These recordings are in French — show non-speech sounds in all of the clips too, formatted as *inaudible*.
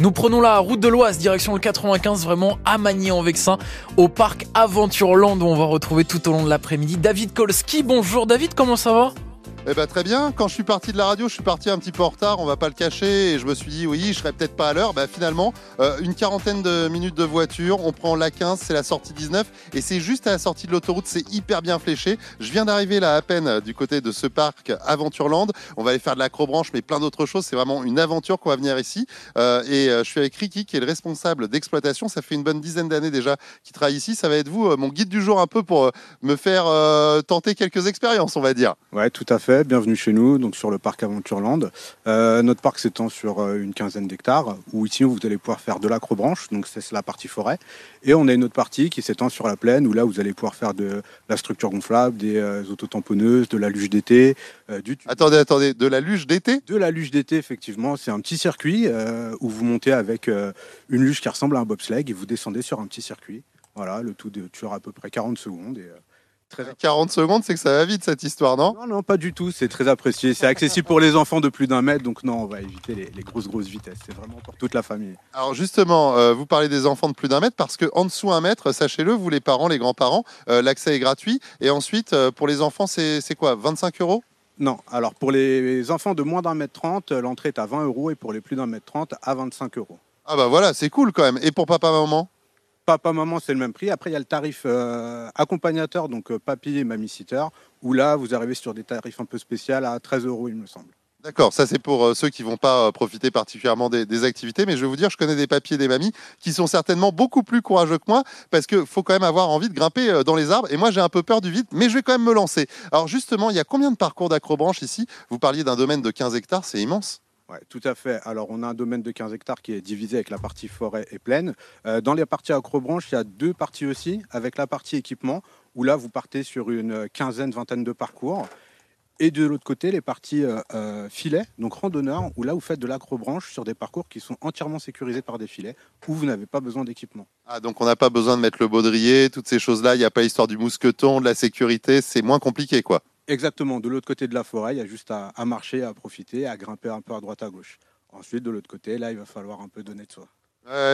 Nous prenons la route de l'Oise, direction le 95, vraiment à Magny-en-Vexin, au parc Aventureland où on va retrouver tout au long de l'après-midi David Kolski. Bonjour David, comment ça va? Eh ben, très bien. Quand je suis parti de la radio, je suis parti un petit peu en retard, on va pas le cacher. Et je me suis dit, oui, je serais peut-être pas à l'heure. Bah, finalement, euh, une quarantaine de minutes de voiture. On prend la 15, c'est la sortie 19. Et c'est juste à la sortie de l'autoroute, c'est hyper bien fléché. Je viens d'arriver là à peine du côté de ce parc Aventureland. On va aller faire de l'acrobranche, mais plein d'autres choses. C'est vraiment une aventure qu'on va venir ici. Euh, et euh, je suis avec Ricky, qui est le responsable d'exploitation. Ça fait une bonne dizaine d'années déjà qu'il travaille ici. Ça va être vous, mon guide du jour un peu pour me faire tenter quelques expériences, on va dire. Ouais, tout à fait bienvenue chez nous, donc sur le parc Aventureland. Euh, notre parc s'étend sur euh, une quinzaine d'hectares, où ici vous allez pouvoir faire de l'acrobranche, donc c'est la partie forêt. Et on a une autre partie qui s'étend sur la plaine, où là vous allez pouvoir faire de la structure gonflable, des euh, autotamponneuses, de la luge d'été. du attendez, attendez, de la luge d'été? De la luge d'été, effectivement. C'est un petit circuit où vous montez avec une luge qui ressemble à un bobsleigh et vous descendez sur un petit circuit. Voilà, le tout dure à peu près 40 secondes. Et, 40 secondes, c'est que ça va vite cette histoire, non? Non, non, pas du tout. C'est très apprécié. C'est accessible pour les enfants de plus d'un mètre, donc non, on va éviter les, grosses grosses vitesses. C'est vraiment pour toute la famille. Alors justement, euh, vous parlez des enfants de plus d'un mètre parce que en dessous un mètre, sachez-le, vous les parents, les grands-parents, euh, l'accès est gratuit. Et ensuite, euh, pour les enfants, c'est quoi? 25 euros? Non, alors pour les enfants de moins d'un mètre trente, l'entrée est à 20 euros et pour les plus d'un mètre trente, à 25 euros. Ah bah voilà, c'est cool quand même. Et pour papa-maman Papa, maman, c'est le même prix. Après, il y a le tarif euh, accompagnateur, donc euh, papy et mamie-sitter, où là, vous arrivez sur des tarifs un peu spéciaux à 13 euros, il me semble. D'accord, ça c'est pour euh, ceux qui vont pas profiter particulièrement des, activités, mais je vais vous dire, je connais des papiers et des mamies qui sont certainement beaucoup plus courageux que moi, parce qu'il faut quand même avoir envie de grimper dans les arbres, et moi j'ai un peu peur du vide, mais je vais quand même me lancer. Alors justement, il y a combien de parcours d'acrobranche ici? Vous parliez d'un domaine de 15 hectares, c'est immense. Oui, tout à fait. Alors, on a un domaine de 15 hectares qui est divisé avec la partie forêt et plaine. Euh, dans les parties acrobranches, il y a deux parties aussi, avec la partie équipement, où là, vous partez sur une quinzaine, vingtaine de parcours. Et de l'autre côté, les parties euh, euh, filets, donc randonneurs, où là, vous faites de l'acrobranche sur des parcours qui sont entièrement sécurisés par des filets, où vous n'avez pas besoin d'équipement. Ah, donc on n'a pas besoin de mettre le baudrier, toutes ces choses-là, il n'y a pas l'histoire du mousqueton, de la sécurité, c'est moins compliqué, quoi. Exactement, de l'autre côté de la forêt, il y a juste à, marcher, à profiter, à grimper un peu à droite à gauche. Ensuite, de l'autre côté, là, il va falloir un peu donner de soi.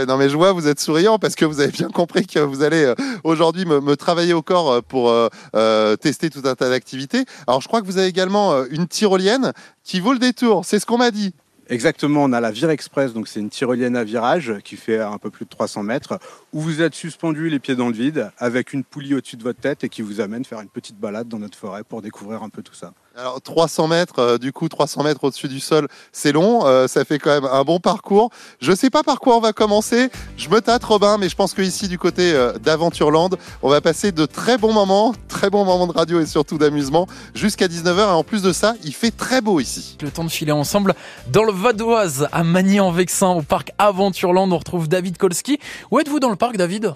non mais je vois, vous êtes souriant parce que vous avez bien compris que vous allez euh, aujourd'hui me, travailler au corps euh, pour euh, tester tout un tas d'activités. Alors je crois que vous avez également une tyrolienne qui vaut le détour, c'est ce qu'on m'a dit. Exactement, on a la Vire Express, donc c'est une tyrolienne à virage qui fait un peu plus de 300 mètres, où vous êtes suspendu les pieds dans le vide avec une poulie au-dessus de votre tête et qui vous amène faire une petite balade dans notre forêt pour découvrir un peu tout ça. Alors 300 mètres, euh, du coup 300 mètres au-dessus du sol, c'est long, euh, ça fait quand même un bon parcours. Je ne sais pas par quoi on va commencer, je me tâte Robin, mais je pense qu'ici du côté euh, d'Aventureland, on va passer de très bons moments, très bons moments de radio et surtout d'amusement jusqu'à 19h. Et en plus de ça, il fait très beau ici. Le temps de filer ensemble dans le Vadoise à Magny-en-Vexin au parc Aventureland. On retrouve David Kolski. Où êtes-vous dans le parc David?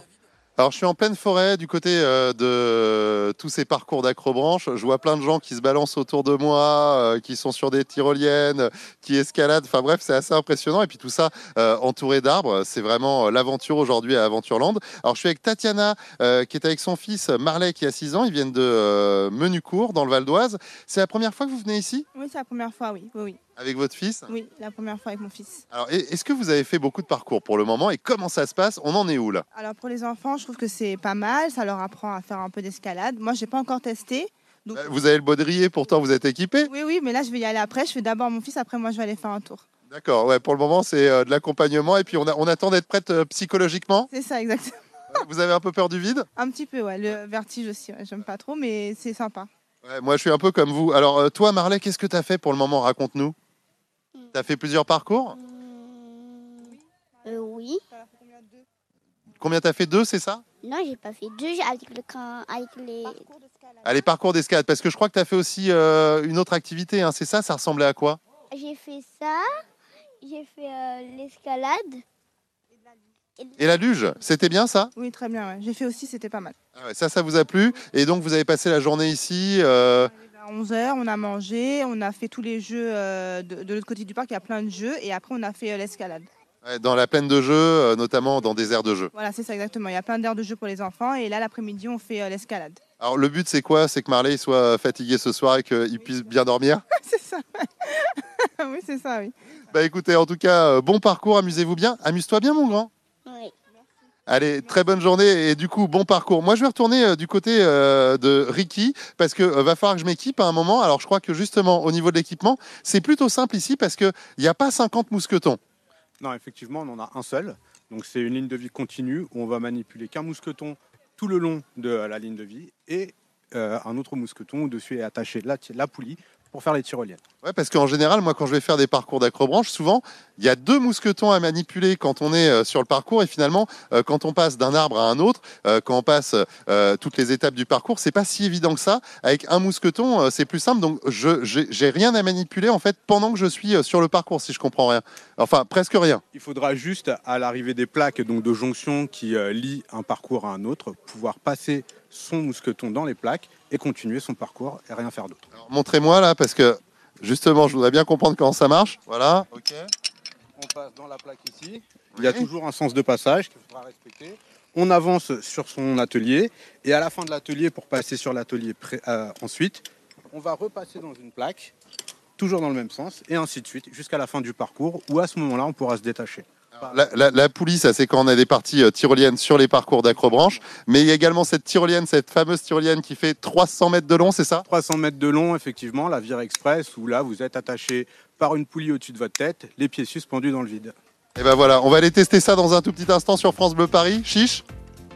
Alors je suis en pleine forêt du côté euh, de tous ces parcours d'acrobranche. Je vois plein de gens qui se balancent autour de moi, euh, qui sont sur des tyroliennes, qui escaladent. Enfin bref, c'est assez impressionnant. Et puis tout ça euh, entouré d'arbres. C'est vraiment l'aventure aujourd'hui à Aventureland. Alors je suis avec Tatiana qui est avec son fils Marley qui a 6 ans. Ils viennent de Menucourt dans le Val d'Oise. C'est la première fois que vous venez ici? Oui, c'est la première fois, oui. oui, oui. Avec votre fils? Oui, la première fois avec mon fils. Alors, est-ce que vous avez fait beaucoup de parcours pour le moment? Et comment ça se passe? On en est où là? Alors, pour les enfants, je trouve que c'est pas mal. Ça leur apprend à faire un peu d'escalade. Moi, j'ai pas encore testé. Donc... Euh, vous avez le baudrier, pourtant vous êtes équipé Oui, oui, mais là, je vais y aller après. Je fais d'abord mon fils, après, moi, je vais aller faire un tour. D'accord, ouais, pour le moment, c'est euh, de l'accompagnement et puis on, on attend d'être prête euh, psychologiquement? C'est ça, exactement. *laughs* vous avez un peu peur du vide? Un petit peu, ouais. Le vertige aussi, j'aime pas trop, mais c'est sympa. moi, je suis un peu comme vous. Alors, toi, Marley, qu'est-ce que tu as fait pour le moment? Raconte-nous. Tu as fait plusieurs parcours? Euh, Oui. Combien t'as fait deux, c'est ça? Non, j'ai pas fait deux avec, le, avec les... Ah, les parcours d'escalade. Parce que je crois que tu as fait aussi euh, une autre activité, hein, c'est ça Ça ressemblait à quoi? J'ai fait ça, j'ai fait euh, l'escalade. Et la luge, c'était bien ça? Oui, très bien. J'ai fait aussi, c'était pas mal. Ah ça, ça vous a plu? Et donc, vous avez passé la journée ici à 11h, on a mangé, on a fait tous les jeux euh, de, l'autre côté du parc, il y a plein de jeux, et après on a fait euh, l'escalade. dans la plaine de jeux, euh, notamment dans des aires de jeu. Voilà, c'est ça exactement. Il y a plein d'aires de jeu pour les enfants, et là l'après-midi on fait l'escalade. Alors le but c'est quoi? C'est que Marley soit fatigué ce soir et qu'il puisse bien dormir? *laughs* C'est ça. *laughs* oui, c'est ça, oui. Bah écoutez, en tout cas, euh, bon parcours, amusez-vous bien. Amuse-toi bien, mon grand. Allez, très bonne journée et du coup, bon parcours. Moi, je vais retourner euh, du côté euh, de Ricky parce que euh, va falloir que je m'équipe à un moment. Alors, je crois que justement, au niveau de l'équipement, c'est plutôt simple ici parce qu'il n'y a pas 50 mousquetons. Non, effectivement, on en a un seul. Donc c'est une ligne de vie continue où on va manipuler qu'un mousqueton tout le long de la ligne de vie et un autre mousqueton où dessus est attachée la, la poulie pour faire les tyroliennes. Ouais, parce qu'en général, moi, quand je vais faire des parcours d'acrobranche, souvent, il y a deux mousquetons à manipuler quand on est euh, sur le parcours. Et finalement, euh, quand on passe d'un arbre à un autre, euh, quand on passe toutes les étapes du parcours, c'est pas si évident que ça. Avec un mousqueton, c'est plus simple. Donc, je j'ai rien à manipuler en fait pendant que je suis sur le parcours, si je comprends rien. Enfin, presque rien. Il faudra juste, à l'arrivée des plaques donc de jonction qui lient un parcours à un autre, pouvoir passer son mousqueton dans les plaques et continuer son parcours et rien faire d'autre. Alors, Montrez-moi là, parce que justement, je voudrais bien comprendre comment ça marche. Voilà. Ok. On passe dans la plaque ici. Il y a toujours un sens de passage qu'il faudra respecter. On avance sur son atelier et à la fin de l'atelier, pour passer sur l'atelier euh, ensuite, on va repasser dans une plaque, toujours dans le même sens, et ainsi de suite, jusqu'à la fin du parcours, où à ce moment-là, on pourra se détacher. La, la- la poulie, ça c'est quand on a des parties euh, tyroliennes sur les parcours d'acrobranche. Mais il y a également cette tyrolienne, cette fameuse tyrolienne qui fait 300 mètres de long, c'est ça? 300 mètres de long, effectivement, la Vire Express, où là, vous êtes attaché par une poulie au-dessus de votre tête, les pieds suspendus dans le vide. Et ben voilà, on va aller tester ça dans un tout petit instant sur France Bleu Paris. Chiche?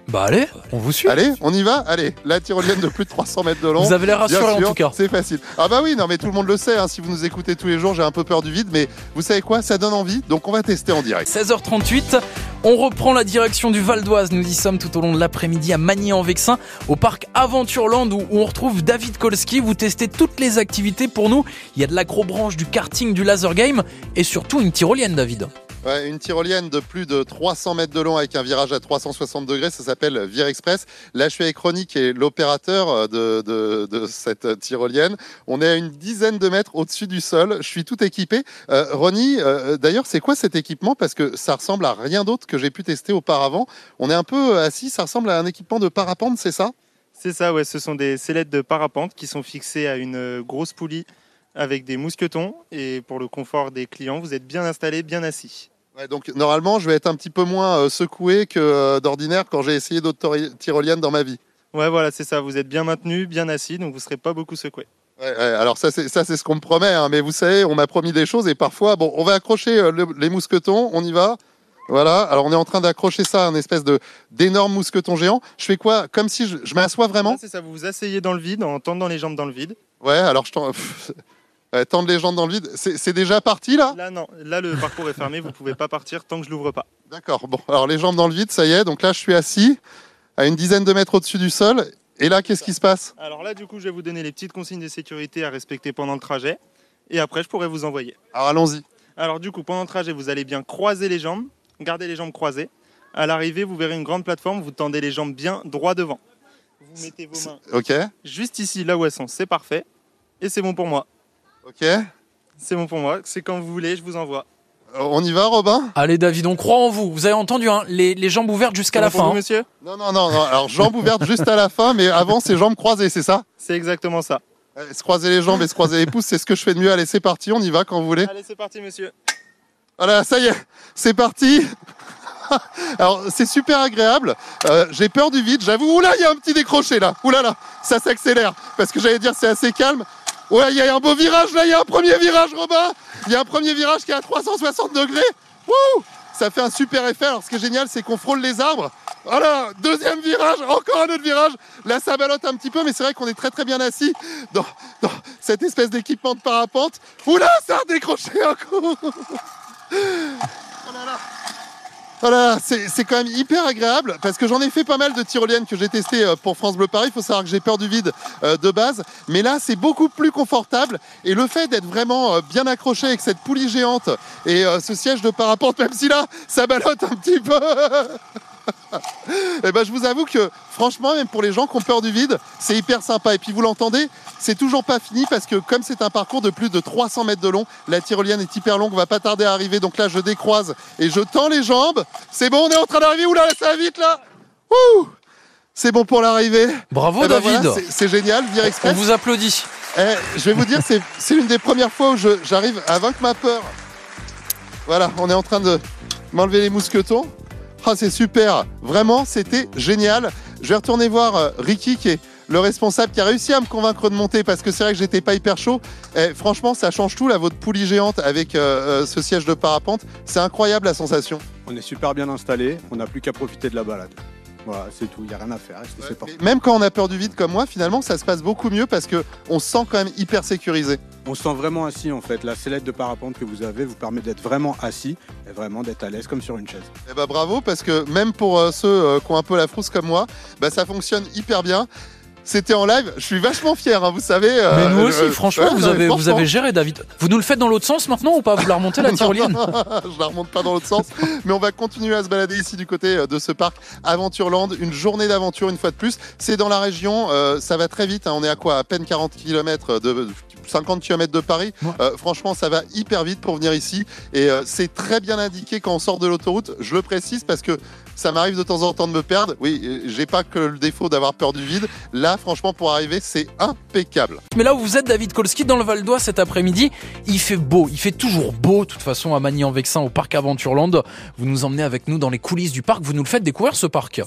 Bah allez, on vous suit. Allez, on y va Allez, la tyrolienne de plus de 300 mètres de long. Vous avez l'air rassuré en tout cas. C'est facile. Ah bah oui, non mais tout le monde le sait, hein, si vous nous écoutez tous les jours, j'ai un peu peur du vide, mais vous savez quoi? Ça donne envie, donc on va tester en direct. 16h38, on reprend la direction du Val d'Oise. Nous y sommes tout au long de l'après-midi à Magny-en-Vexin, au parc Aventureland où, où on retrouve David Kolski. Vous testez toutes les activités pour nous. Il y a de l'acrobranche, du karting, du laser game et surtout une tyrolienne, David. Une tyrolienne de plus de 300 mètres de long avec un virage à 360 degrés, ça s'appelle Vire Express. Là, je suis avec Ronnie qui est l'opérateur euh, de, cette tyrolienne. On est à une dizaine de mètres au-dessus du sol. Je suis tout équipé. Euh, Ronnie, euh, d'ailleurs, c'est quoi cet équipement? Parce que ça ressemble à rien d'autre que j'ai pu tester auparavant. On est un peu assis, ça ressemble à un équipement de parapente, c'est ça? C'est ça, ouais. Ce sont des sellettes de parapente qui sont fixées à une euh, grosse poulie avec des mousquetons. Et pour le confort des clients, vous êtes bien installés, bien assis. Ouais, donc normalement, je vais être un petit peu moins euh, secoué que euh, d'ordinaire quand j'ai essayé d'autres tyroliennes dans ma vie. Ouais, voilà, c'est ça. Vous êtes bien maintenu, bien assis, donc vous ne serez pas beaucoup secoué. Ouais, ouais, alors ça c'est ça c'est ce qu'on me promet, hein, mais vous savez, on m'a promis des choses et parfois, bon, on va accrocher euh, le- les mousquetons, on y va. Voilà, alors on est en train d'accrocher ça à un espèce de d'énorme mousqueton géant. Je fais quoi? Comme si je, je m'assois vraiment? C'est ça. Vous vous asseyez dans le vide en tendant les jambes dans le vide. Ouais, alors je tends... tendre les jambes dans le vide. C'est déjà parti là? Là, non. Là, le parcours est fermé. Vous ne pouvez pas partir tant que je l'ouvre pas. D'accord, bon, alors les jambes dans le vide, ça y est, donc là je suis assis à une dizaine de mètres au-dessus du sol. Et là, qu'est-ce qui se passe? Alors là, du coup, je vais vous donner les petites consignes de sécurité à respecter pendant le trajet. Et après, je pourrai vous envoyer. Alors allons-y. Alors du coup, pendant le trajet, vous allez bien croiser les jambes, garder les jambes croisées. À l'arrivée, vous verrez une grande plateforme, vous tendez les jambes bien droit devant. Vous mettez vos mains juste ici, là où elles sont, c'est parfait. Et c'est bon pour moi. Ok. Euh, C'est bon pour moi, c'est quand vous voulez, je vous envoie. On y va, Robin? Allez David, on croit en vous. Vous avez entendu, hein, les, les jambes ouvertes jusqu'à la fin. vous, hein. monsieur? Non, non, non, non. Alors jambes ouvertes juste à la fin, mais avant c'est jambes croisées, c'est ça? C'est exactement ça. Euh, Se croiser les jambes et se croiser les pouces, c'est ce que je fais de mieux. Allez, c'est parti, on y va quand vous voulez. Allez, c'est parti, monsieur. Voilà, ça y est, c'est parti. Alors, c'est super agréable. Euh, J'ai peur du vide, j'avoue. Oula, il y a un petit décroché là. Oula là, ça s'accélère. Parce que j'allais dire, c'est assez calme. Ouais, il y a un beau virage là, il y a un premier virage, Robin. Il y a un premier virage qui est à 360 degrés. Wouh ça fait un super effet. Alors, ce qui est génial, c'est qu'on frôle les arbres. Voilà, deuxième virage, encore un autre virage. Là, ça balotte un petit peu, mais c'est vrai qu'on est très très bien assis dans, dans cette espèce d'équipement de parapente. Oula, ça a décroché un coup. Oh là là. Voilà, c'est quand même hyper agréable parce que j'en ai fait pas mal de tyroliennes que j'ai testées euh, pour France Bleu Paris. Il faut savoir que j'ai peur du vide euh, de base, mais là c'est beaucoup plus confortable et le fait d'être vraiment euh, bien accroché avec cette poulie géante et ce siège de parapente, même si là ça ballotte un petit peu. *laughs* *laughs* Et ben je vous avoue que franchement, même pour les gens qui ont peur du vide, c'est hyper sympa. Et puis vous l'entendez, c'est toujours pas fini parce que comme c'est un parcours de plus de 300 mètres de long, la tyrolienne est hyper longue, on va pas tarder à arriver. Donc là, je décroise et je tends les jambes. C'est bon, on est en train d'arriver. Oula, ça va vite là. Ouh c'est bon pour l'arrivée. Bravo Eh ben David. voilà, c'est- génial, Vire on Express. vous applaudit. Eh, je vais vous dire, c'est l'une des premières fois où j'arrive à vaincre ma peur. Voilà, on est en train de m'enlever les mousquetons. Ah, c'est super. Vraiment, c'était génial. Je vais retourner voir euh, Ricky, qui est le responsable, qui a réussi à me convaincre de monter parce que c'est vrai que j'étais pas hyper chaud. Eh, franchement, ça change tout, là, votre poulie géante avec euh, euh, ce siège de parapente. C'est incroyable la sensation. On est super bien installé, on n'a plus qu'à profiter de la balade. Voilà, c'est tout, il n'y a rien à faire. Même quand on a peur du vide comme moi, finalement, ça se passe beaucoup mieux parce que on se sent quand même hyper sécurisé. On se sent vraiment assis en fait. La sellette de parapente que vous avez vous permet d'être vraiment assis et vraiment d'être à l'aise comme sur une chaise. Ben bravo parce que même pour euh, ceux euh, qui ont un peu la frousse comme moi, bah, ça fonctionne hyper bien. C'était en live, je suis vachement fier, hein, vous savez. euh, Mais nous aussi, euh, franchement, ouais, vous, avez, vous avez géré, David. Vous nous le faites dans l'autre sens maintenant ou pas? Vous la remontez la *laughs* tyrolienne? je la remonte pas dans l'autre sens, mais on va continuer à se balader ici du côté euh, de ce parc Aventureland. Une journée d'aventure une fois de plus. C'est dans la région, euh, ça va très vite. hein. on est à quoi? À peine 40 km de 50 km de Paris. Ouais. Euh, franchement, ça va hyper vite pour venir ici. Et euh, c'est très bien indiqué quand on sort de l'autoroute. Je le précise parce que ça m'arrive de temps en temps de me perdre. Oui, euh, j'ai pas que le défaut d'avoir peur du vide. Là, franchement, pour arriver, c'est impeccable. Mais là où vous êtes, David Kolski, dans le Val d'Oise cet après-midi, il fait beau, il fait toujours beau, de toute façon, à Magny-en-Vexin, au parc Aventureland. Vous nous emmenez avec nous dans les coulisses du parc, vous nous le faites découvrir ce parc.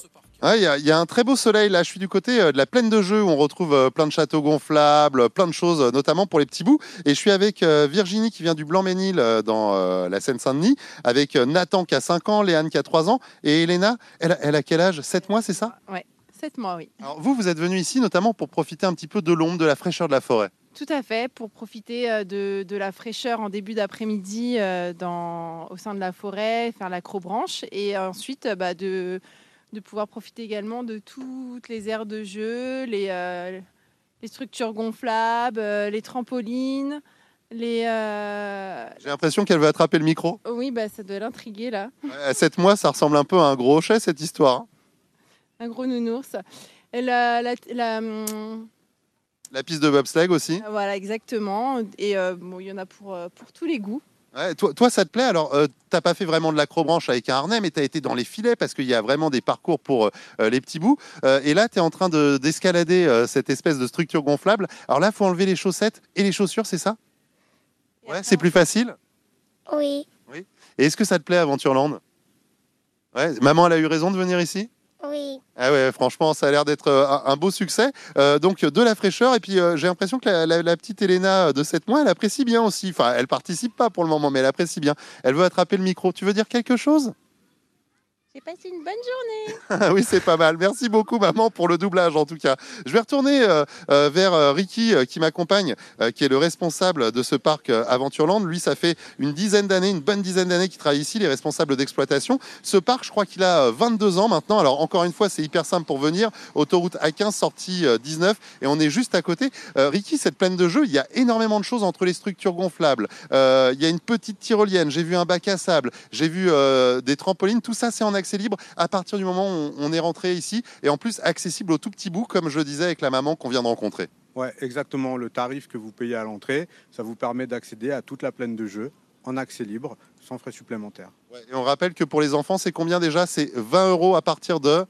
Ah, Il y, a- il y a un très beau soleil là. Je suis du côté euh, de la plaine de jeux où on retrouve euh, plein de châteaux gonflables, plein de choses, euh, notamment pour les petits bouts. Et je suis avec Virginie qui vient du Blanc-Ménil dans la Seine-Saint-Denis, avec Nathan qui a 5 ans, Léane qui a 3 ans, et Elena, elle, a- elle a quel âge? 7 mois, c'est ça? Ouais, 7 mois, oui. Alors vous, vous êtes venu ici notamment pour profiter un petit peu de l'ombre, de la fraîcheur de la forêt. Tout à fait, pour profiter de, de la fraîcheur en début d'après-midi au sein de la forêt, faire l'acrobranche, et ensuite bah, de, de pouvoir profiter également de toutes les aires de jeu, les, euh, les structures gonflables, euh, les trampolines, les... euh, J'ai l'impression qu'elle veut attraper le micro. Oui, bah, ça doit l'intriguer là, À 7 mois, ça ressemble un peu à un gros hochet cette histoire. hein. un gros nounours. Et la- la- la, hum, La piste de bobsleigh aussi. voilà, exactement. Et euh, bon, il y en a pour, euh, pour tous les goûts. Ouais, toi, toi, ça te plaît? Alors, euh, t'as pas fait vraiment de l'acrobranche avec un harnais, mais tu as été dans les filets parce qu'il y a vraiment des parcours pour euh, les petits bouts. Euh, et là, tu es en train de- d'escalader cette espèce de structure gonflable. Alors là, il faut enlever les chaussettes et les chaussures, c'est ça? Ouais, c'est plus facile? Oui, Et est-ce que ça te plaît, Aventureland Ouais, maman, elle a eu raison de venir ici? Oui. Ah ouais, franchement, ça a l'air d'être euh, un, beau succès. Euh, donc de la fraîcheur et puis euh, j'ai l'impression que la petite Elena de 7 mois, elle apprécie bien aussi. Enfin, elle participe pas pour le moment, mais elle apprécie bien. Elle veut attraper le micro. Tu veux dire quelque chose? J'ai passé une bonne journée. *laughs* Ah oui, c'est pas mal. Merci beaucoup, maman, pour le doublage, en tout cas. Je vais retourner euh, euh, vers euh, Ricky, qui m'accompagne, qui est le responsable de ce parc Aventureland. Lui, ça fait une dizaine d'années, une bonne dizaine d'années qu'il travaille ici, les responsables d'exploitation. Ce parc, je crois qu'il a euh, 22 ans maintenant. Alors, encore une fois, c'est hyper simple pour venir. Autoroute A15, sortie euh, 19, et on est juste à côté. Ricky, cette plaine de jeu, il y a énormément de choses entre les structures gonflables. Il y a une petite tyrolienne, j'ai vu un bac à sable, j'ai vu des trampolines. Tout ça, c'est en accès libre à partir du moment où on, est rentré ici et en plus accessible au tout petit bout, comme je disais avec la maman qu'on vient de rencontrer. Ouais, exactement. Le tarif que vous payez à l'entrée, ça vous permet d'accéder à toute la plaine de jeu en accès libre, sans frais supplémentaires. Et on rappelle que pour les enfants, c'est combien déjà? C'est 20 euros à partir de?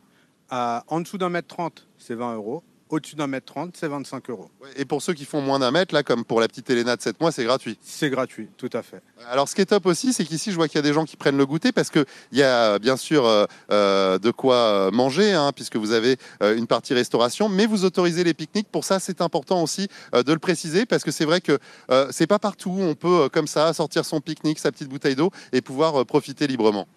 En dessous d'un mètre 30, c'est 20 euros. Au-dessus d'un mètre 30, c'est 25 euros. Et pour ceux qui font moins d'un mètre, là, comme pour la petite Elena de 7 mois, c'est gratuit. C'est gratuit, tout à fait. Alors, ce qui est top aussi, c'est qu'ici, je vois qu'il y a des gens qui prennent le goûter parce qu'il y a bien sûr euh, euh, de quoi euh, manger, hein, puisque vous avez euh, une partie restauration, mais vous autorisez les pique-niques. Pour ça, c'est important aussi euh, de le préciser parce que c'est vrai que euh, c'est pas partout où on peut, euh, comme ça, sortir son pique-nique, sa petite bouteille d'eau et pouvoir euh, profiter librement.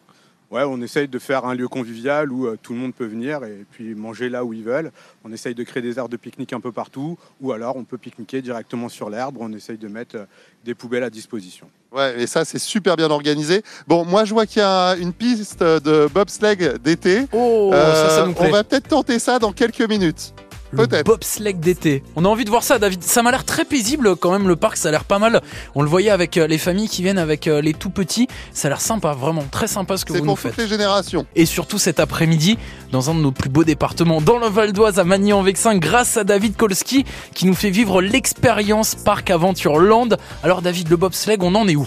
Ouais, on essaye de faire un lieu convivial où euh, tout le monde peut venir et puis manger là où ils veulent. On essaye de créer des aires de pique-nique un peu partout, ou alors on peut pique-niquer directement sur l'herbe. On essaye de mettre euh, des poubelles à disposition. Ouais, et ça, c'est super bien organisé. Bon, moi, je vois qu'il y a une piste de bobsleigh d'été. Oh, ça, Euh, ça nous plaît. on va peut-être tenter ça dans quelques minutes. Le peut-être. bobsleigh d'été. On a envie de voir ça, David. Ça m'a l'air très paisible quand même, le parc. Ça a l'air pas mal. On le voyait avec euh, les familles qui viennent avec euh, les tout petits. Ça a l'air sympa, vraiment très sympa ce que vous nous pour toutes faites. les générations. Et surtout cet après-midi, dans un de nos plus beaux départements, dans le Val d'Oise à Magny-en-Vexin, grâce à David Kolski, qui nous fait vivre l'expérience Parc Aventure Land. Alors David, le bobsleigh, on en est où?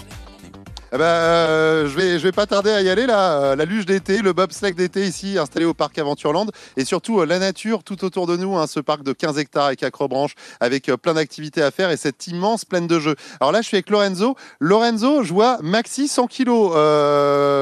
Eh ben, euh, je vais, je vais pas tarder à y aller là. Euh, La luge d'été, le bobsleigh d'été ici, installé au parc Aventureland, et surtout euh, la nature tout autour de nous. hein, ce parc de 15 hectares avec Acrobranche, avec plein d'activités à faire et cette immense plaine de jeux. Alors là, je suis avec Lorenzo. Lorenzo, je vois maxi 100 kilos.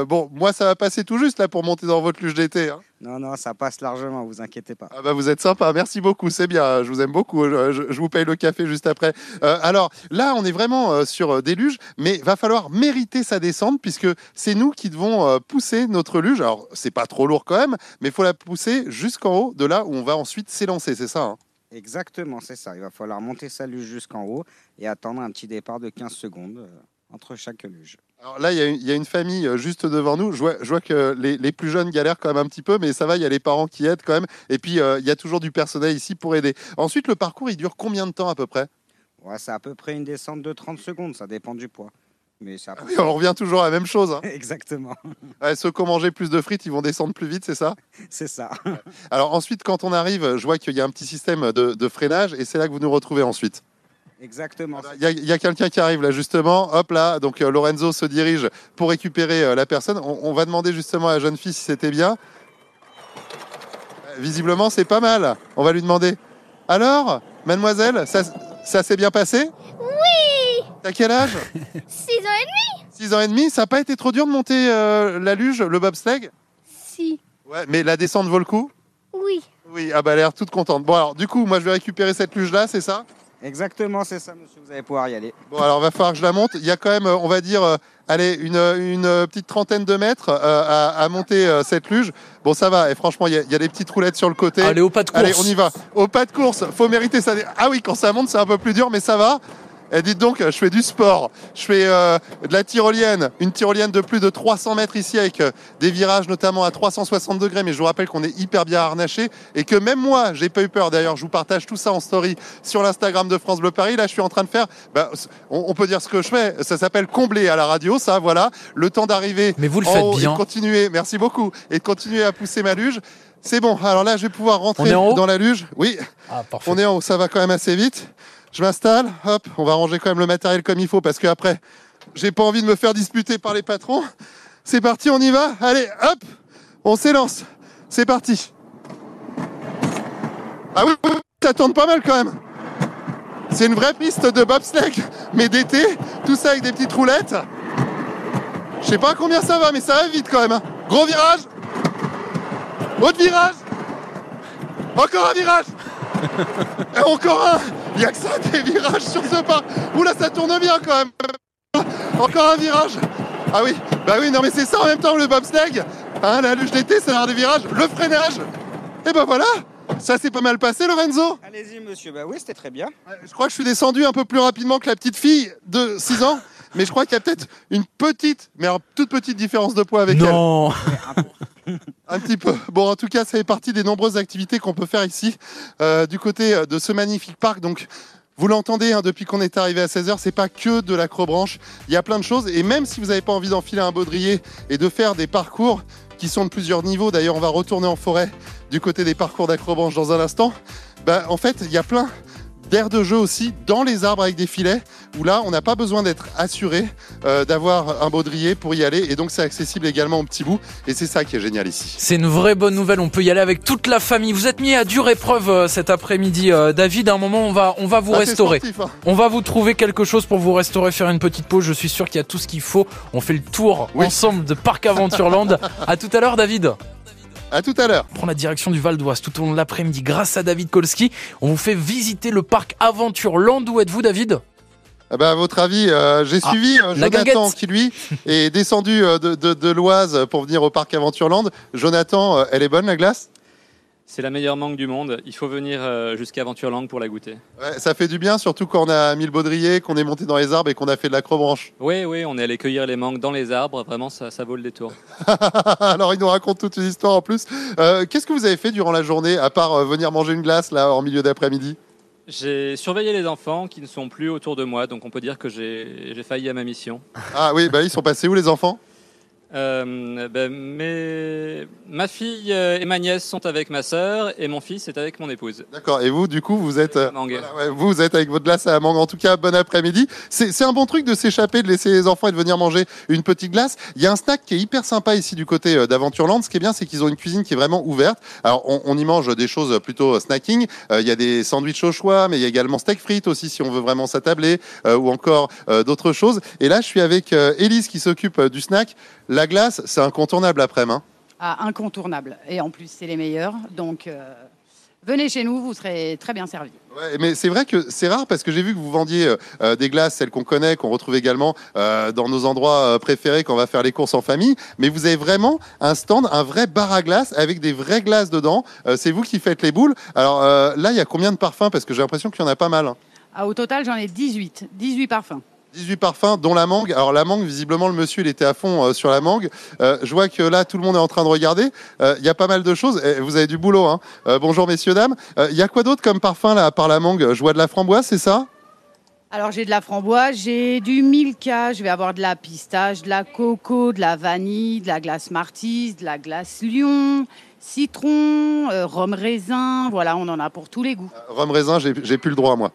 Bon, moi, ça va passer tout juste là pour monter dans votre luge d'été. hein. Non, non, ça passe largement, vous inquiétez pas. Ah bah vous êtes sympa, merci beaucoup, c'est bien, je vous aime beaucoup, je, je- je vous paye le café juste après. Euh, alors là, on est vraiment euh, sur euh, des luges, mais va falloir mériter sa descente puisque c'est nous qui devons euh, pousser notre luge. Alors c'est pas trop lourd quand même, mais il faut la pousser jusqu'en haut de là où on va ensuite s'élancer, c'est ça hein? Exactement, c'est ça. Il va falloir monter sa luge jusqu'en haut et attendre un petit départ de 15 secondes entre chaque luge. Alors là, il y, a une- il y a une famille euh, juste devant nous. Je vois, je vois que les, les plus jeunes galèrent quand même un petit peu, mais ça va, il y a les parents qui aident quand même. Et puis, euh, il y a toujours du personnel ici pour aider. Ensuite, le parcours, il dure combien de temps à peu près? Ouais, c'est à peu près une descente de 30 secondes, ça dépend du poids. Mais peu Ah oui, On revient toujours à la même chose. hein. *laughs* Exactement, Ouais, ceux qui ont mangé plus de frites, ils vont descendre plus vite, c'est ça? *laughs* C'est ça. Alors ensuite, quand on arrive, je vois qu'il y a un petit système de, de freinage et c'est là que vous nous retrouvez ensuite. Exactement. Il y a, quelqu'un qui arrive là justement, hop là, donc euh, Lorenzo se dirige pour récupérer euh, la personne. On, on va demander justement à la jeune fille si c'était bien. Euh, Visiblement, c'est pas mal. On va lui demander. Alors, mademoiselle, ça, ça s'est bien passé? Oui T'as quel âge? *laughs* 6 ans et 6 ans et demi. Ça n'a pas été trop dur de monter euh, la luge, le bobsleigh? Demi Si. Ouais, mais la descente vaut le coup? Oui. Oui, ah bah elle a l'air toute contente. Bon alors, du coup, moi je vais récupérer cette luge là, c'est ça? Exactement, c'est ça, monsieur. Vous allez pouvoir y aller. Bon, alors va falloir que je la monte. Il y a quand même, euh, on va dire, euh, allez, une, une euh, petite trentaine de mètres euh, à, à monter euh, cette luge. Bon, ça va. Et franchement, il y, a- il y a des petites roulettes sur le côté. Allez, au pas de course. Allez, on y va. Au pas de course, faut mériter ça. Ah oui, quand ça monte, c'est un peu plus dur, mais ça va. Et dites donc, je fais du sport, je fais euh, de la tyrolienne, une tyrolienne de plus de 300 mètres ici avec euh, des virages notamment à 360 degrés, mais je vous rappelle qu'on est hyper bien harnaché et que même moi, j'ai pas eu peur. D'ailleurs, je vous partage tout ça en story sur l'Instagram de France Bleu Paris. Là, je suis en train de faire, bah, on, on peut dire ce que je fais, ça s'appelle combler à la radio, ça, voilà. Le temps d'arriver Mais vous le en faites haut et bien. de continuer, merci beaucoup, et de continuer à pousser ma luge. C'est bon, alors là, je vais pouvoir rentrer dans la luge. Oui, Ah, on est en haut, ça va quand même assez vite. Je m'installe, hop, on va ranger quand même le matériel comme il faut parce que après, j'ai pas envie de me faire disputer par les patrons. C'est parti, on y va. Allez, hop, on s'élance. C'est parti. Ah oui, ça tourne pas mal quand même. C'est une vraie piste de bobsleigh, mais d'été, tout ça avec des petites roulettes. Je sais pas combien ça va, mais ça va vite quand même. hein. Gros virage. Autre virage. Encore un virage. *laughs* Et encore un Il n'y a que ça, des virages sur ce parc Oula, ça tourne bien quand même. Encore un virage. Ah oui, bah oui, non mais c'est ça en même temps le bobsleigh. Hein, La luge d'été, c'est l'art des virages, le freinage. Et ben voilà. Ça s'est pas mal passé Lorenzo. Allez-y, monsieur. Bah oui, c'était très bien. Je crois que je suis descendu un peu plus rapidement que la petite fille de 6 ans, mais je crois qu'il y a peut-être une petite, mais alors, toute petite différence de poids avec elle. Non. *laughs* Un petit peu. Bon, en tout cas, ça fait partie des nombreuses activités qu'on peut faire ici, euh, du côté euh, de ce magnifique parc. Donc, vous l'entendez, hein, depuis qu'on est arrivé à 16h, c'est pas que de l'acrobranche. Il y a plein de choses. Et même si vous n'avez pas envie d'enfiler un baudrier et de faire des parcours qui sont de plusieurs niveaux, d'ailleurs, on va retourner en forêt du côté des parcours d'acrobranche dans un instant. Bah, en fait, il y a plein d'aires de jeu aussi dans les arbres avec des filets où là on n'a pas besoin d'être assuré euh, d'avoir un baudrier pour y aller et donc c'est accessible également aux petits bouts et c'est ça qui est génial ici. C'est une vraie bonne nouvelle, on peut y aller avec toute la famille. Vous êtes mis à dure épreuve euh, cet après-midi, euh, David. À un moment, on va, on va vous restaurer. sportif, hein. On va vous trouver quelque chose pour vous restaurer, faire une petite pause. Je suis sûr qu'il y a tout ce qu'il faut. On fait le tour Oui. ensemble de Parc Aventureland. *laughs* à tout à l'heure, David. À tout à l'heure. On prend la direction du Val d'Oise tout au long de l'après-midi grâce à David Kolski. On vous fait visiter le parc Aventureland. Où êtes-vous, David? Ah bah, à votre avis, euh, j'ai Ah, suivi euh, la Jonathan qui lui est descendu euh, de, de- de l'Oise pour venir au parc Aventureland. Jonathan, euh, elle est bonne la glace? C'est la meilleure mangue du monde. Il faut venir euh, jusqu'à Aventureland pour la goûter. Ouais, Ça fait du bien, surtout quand on a mis le baudrier, qu'on est monté dans les arbres et qu'on a fait de l'acrobranche. Oui, oui, on est allé cueillir les mangues dans les arbres. Vraiment, ça, ça vaut le détour. *laughs* Alors il nous raconte toute une histoire en plus. Euh, Qu'est-ce que vous avez fait durant la journée à part euh, venir manger une glace là en milieu d'après-midi? J'ai surveillé les enfants qui ne sont plus autour de moi, donc on peut dire que j'ai j'ai failli à ma mission. Ah oui, bah ils sont passés où les enfants? Euh, ben, mes- Ma fille euh, et ma nièce sont avec ma sœur et mon fils est avec mon épouse. D'accord. Et vous, du coup, vous êtes, euh, Mangue. voilà, ouais, vous, êtes avec votre glace à la mangue. En tout cas, bon après-midi. C'est c'est un bon truc de s'échapper, de laisser les enfants et de venir manger une petite glace. Il y a un snack qui est hyper sympa ici du côté euh, d'Aventureland. Ce qui est bien, c'est qu'ils ont une cuisine qui est vraiment ouverte. Alors, on, on y mange des choses plutôt snacking. Euh, Il y a des sandwichs au choix, mais il y a également steak frites aussi si on veut vraiment s'attabler, ou encore d'autres choses. Et là, je suis avec Élise qui s'occupe du snack. La glace, c'est incontournable après-midi. hein. Ah, incontournable. Et en plus, c'est les meilleurs. Donc, euh, venez chez nous, vous serez très bien servis. Ouais, mais c'est vrai que c'est rare parce que j'ai vu que vous vendiez euh, euh, des glaces, celles qu'on connaît, qu'on retrouve également euh, dans nos endroits préférés quand on va faire les courses en famille. Mais vous avez vraiment un stand, un vrai bar à glace avec des vraies glaces dedans. Euh, c'est vous qui faites les boules. Alors là, il y a combien de parfums? Parce que j'ai l'impression qu'il y en a pas mal. hein. Ah, au total, j'en ai 18. 18 parfums. 18 parfums, dont la mangue. Alors la mangue, visiblement, le monsieur, il était à fond euh, sur la mangue. Euh, je vois que là, tout le monde est en train de regarder. Euh, Il y a pas mal de choses. Et vous avez du boulot. Hein. Euh, bonjour, messieurs, dames. Euh, Il y a quoi d'autre comme parfum, là, à part la mangue? Je vois de la framboise, c'est ça? Alors, j'ai de la framboise, j'ai du milka, je vais avoir de la pistache, de la coco, de la vanille, de la glace martise, de la glace lion, citron, euh, rhum raisin. Voilà, on en a pour tous les goûts. Rhum raisin, j'ai j'ai plus le droit, moi.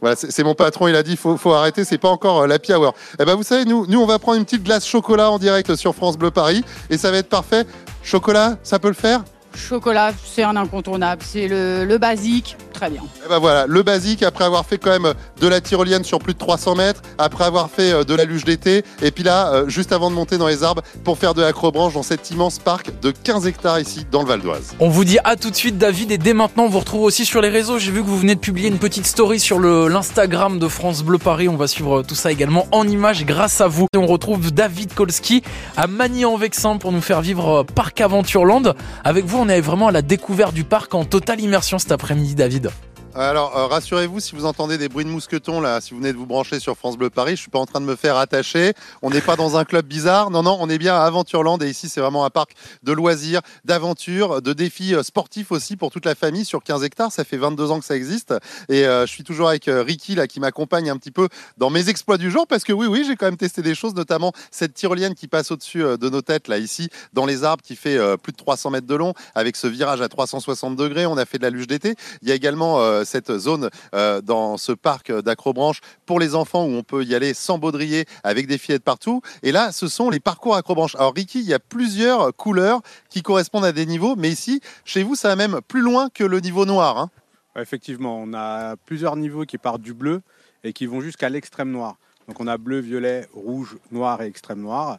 Voilà, c'est mon patron, il a dit faut, faut arrêter, c'est pas encore euh, l'happy hour. Eh ben, vous savez, nous, nous, on va prendre une petite glace chocolat en direct sur France Bleu Paris et ça va être parfait. Chocolat, ça peut le faire? Chocolat, c'est un incontournable, c'est le, le basique, très bien. Eh ben voilà, le basique, après avoir fait quand même de la tyrolienne sur plus de 300 mètres, après avoir fait euh, de la luge d'été, et puis là, euh, juste avant de monter dans les arbres, pour faire de l'acrobranche dans cet immense parc de 15 hectares ici, dans le Val d'Oise. On vous dit à tout de suite David et dès maintenant on vous retrouve aussi sur les réseaux. J'ai vu que vous venez de publier une petite story sur l'Instagram de France Bleu Paris. On va suivre tout ça également en images grâce à vous. Et on retrouve David Kolski à Magny-en-Vexin pour nous faire vivre euh, Parc Aventureland. Avec vous on est vraiment à la découverte du parc en totale immersion cet après-midi David. Alors, euh, rassurez-vous, si vous entendez des bruits de mousquetons, là, si vous venez de vous brancher sur France Bleu Paris, je suis pas en train de me faire attacher. On n'est pas dans un club bizarre. Non, non, on est bien à Aventureland et ici, c'est vraiment un parc de loisirs, d'aventure, de défis euh, sportifs aussi pour toute la famille sur 15 hectares. Ça fait 22 ans que ça existe. Et euh, je suis toujours avec Ricky, là, qui m'accompagne un petit peu dans mes exploits du jour parce que oui, oui, j'ai quand même testé des choses, notamment cette tyrolienne qui passe au-dessus de nos têtes, là, ici, dans les arbres, qui fait plus de 300 mètres de long avec ce virage à 360 degrés. On a fait de la luge d'été. Il y a également cette zone euh, dans ce parc d'acrobranche pour les enfants où on peut y aller sans baudrier avec des fillettes partout. Et là, ce sont les parcours acrobranche. Alors Ricky, il y a plusieurs couleurs qui correspondent à des niveaux, mais ici, chez vous, ça va même plus loin que le niveau noir. hein. Effectivement, on a plusieurs niveaux qui partent du bleu et qui vont jusqu'à l'extrême noir. Donc on a bleu, violet, rouge, noir et extrême noir,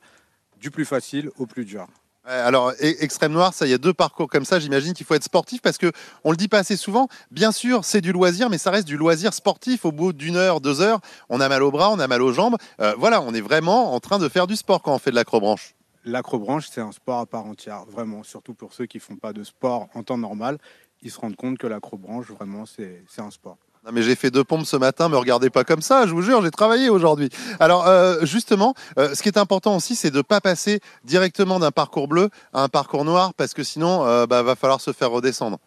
du plus facile au plus dur. Alors, e- extrême noir, ça, il y a deux parcours comme ça. J'imagine qu'il faut être sportif parce que on le dit pas assez souvent. Bien sûr, c'est du loisir, mais ça reste du loisir sportif. Au bout d'une heure, deux heures, on a mal aux bras, on a mal aux jambes. Euh, voilà, on est vraiment en train de faire du sport quand on fait de l'acrobranche. L'acrobranche, c'est un sport à part entière, vraiment, surtout pour ceux qui font pas de sport en temps normal. Ils se rendent compte que l'acrobranche, vraiment, c'est un sport. Non mais j'ai fait deux pompes ce matin, me regardez pas comme ça, je vous jure, j'ai travaillé aujourd'hui. Alors euh, justement, euh, ce qui est important aussi, c'est de pas passer directement d'un parcours bleu à un parcours noir, parce que sinon, euh, bah, va falloir se faire redescendre.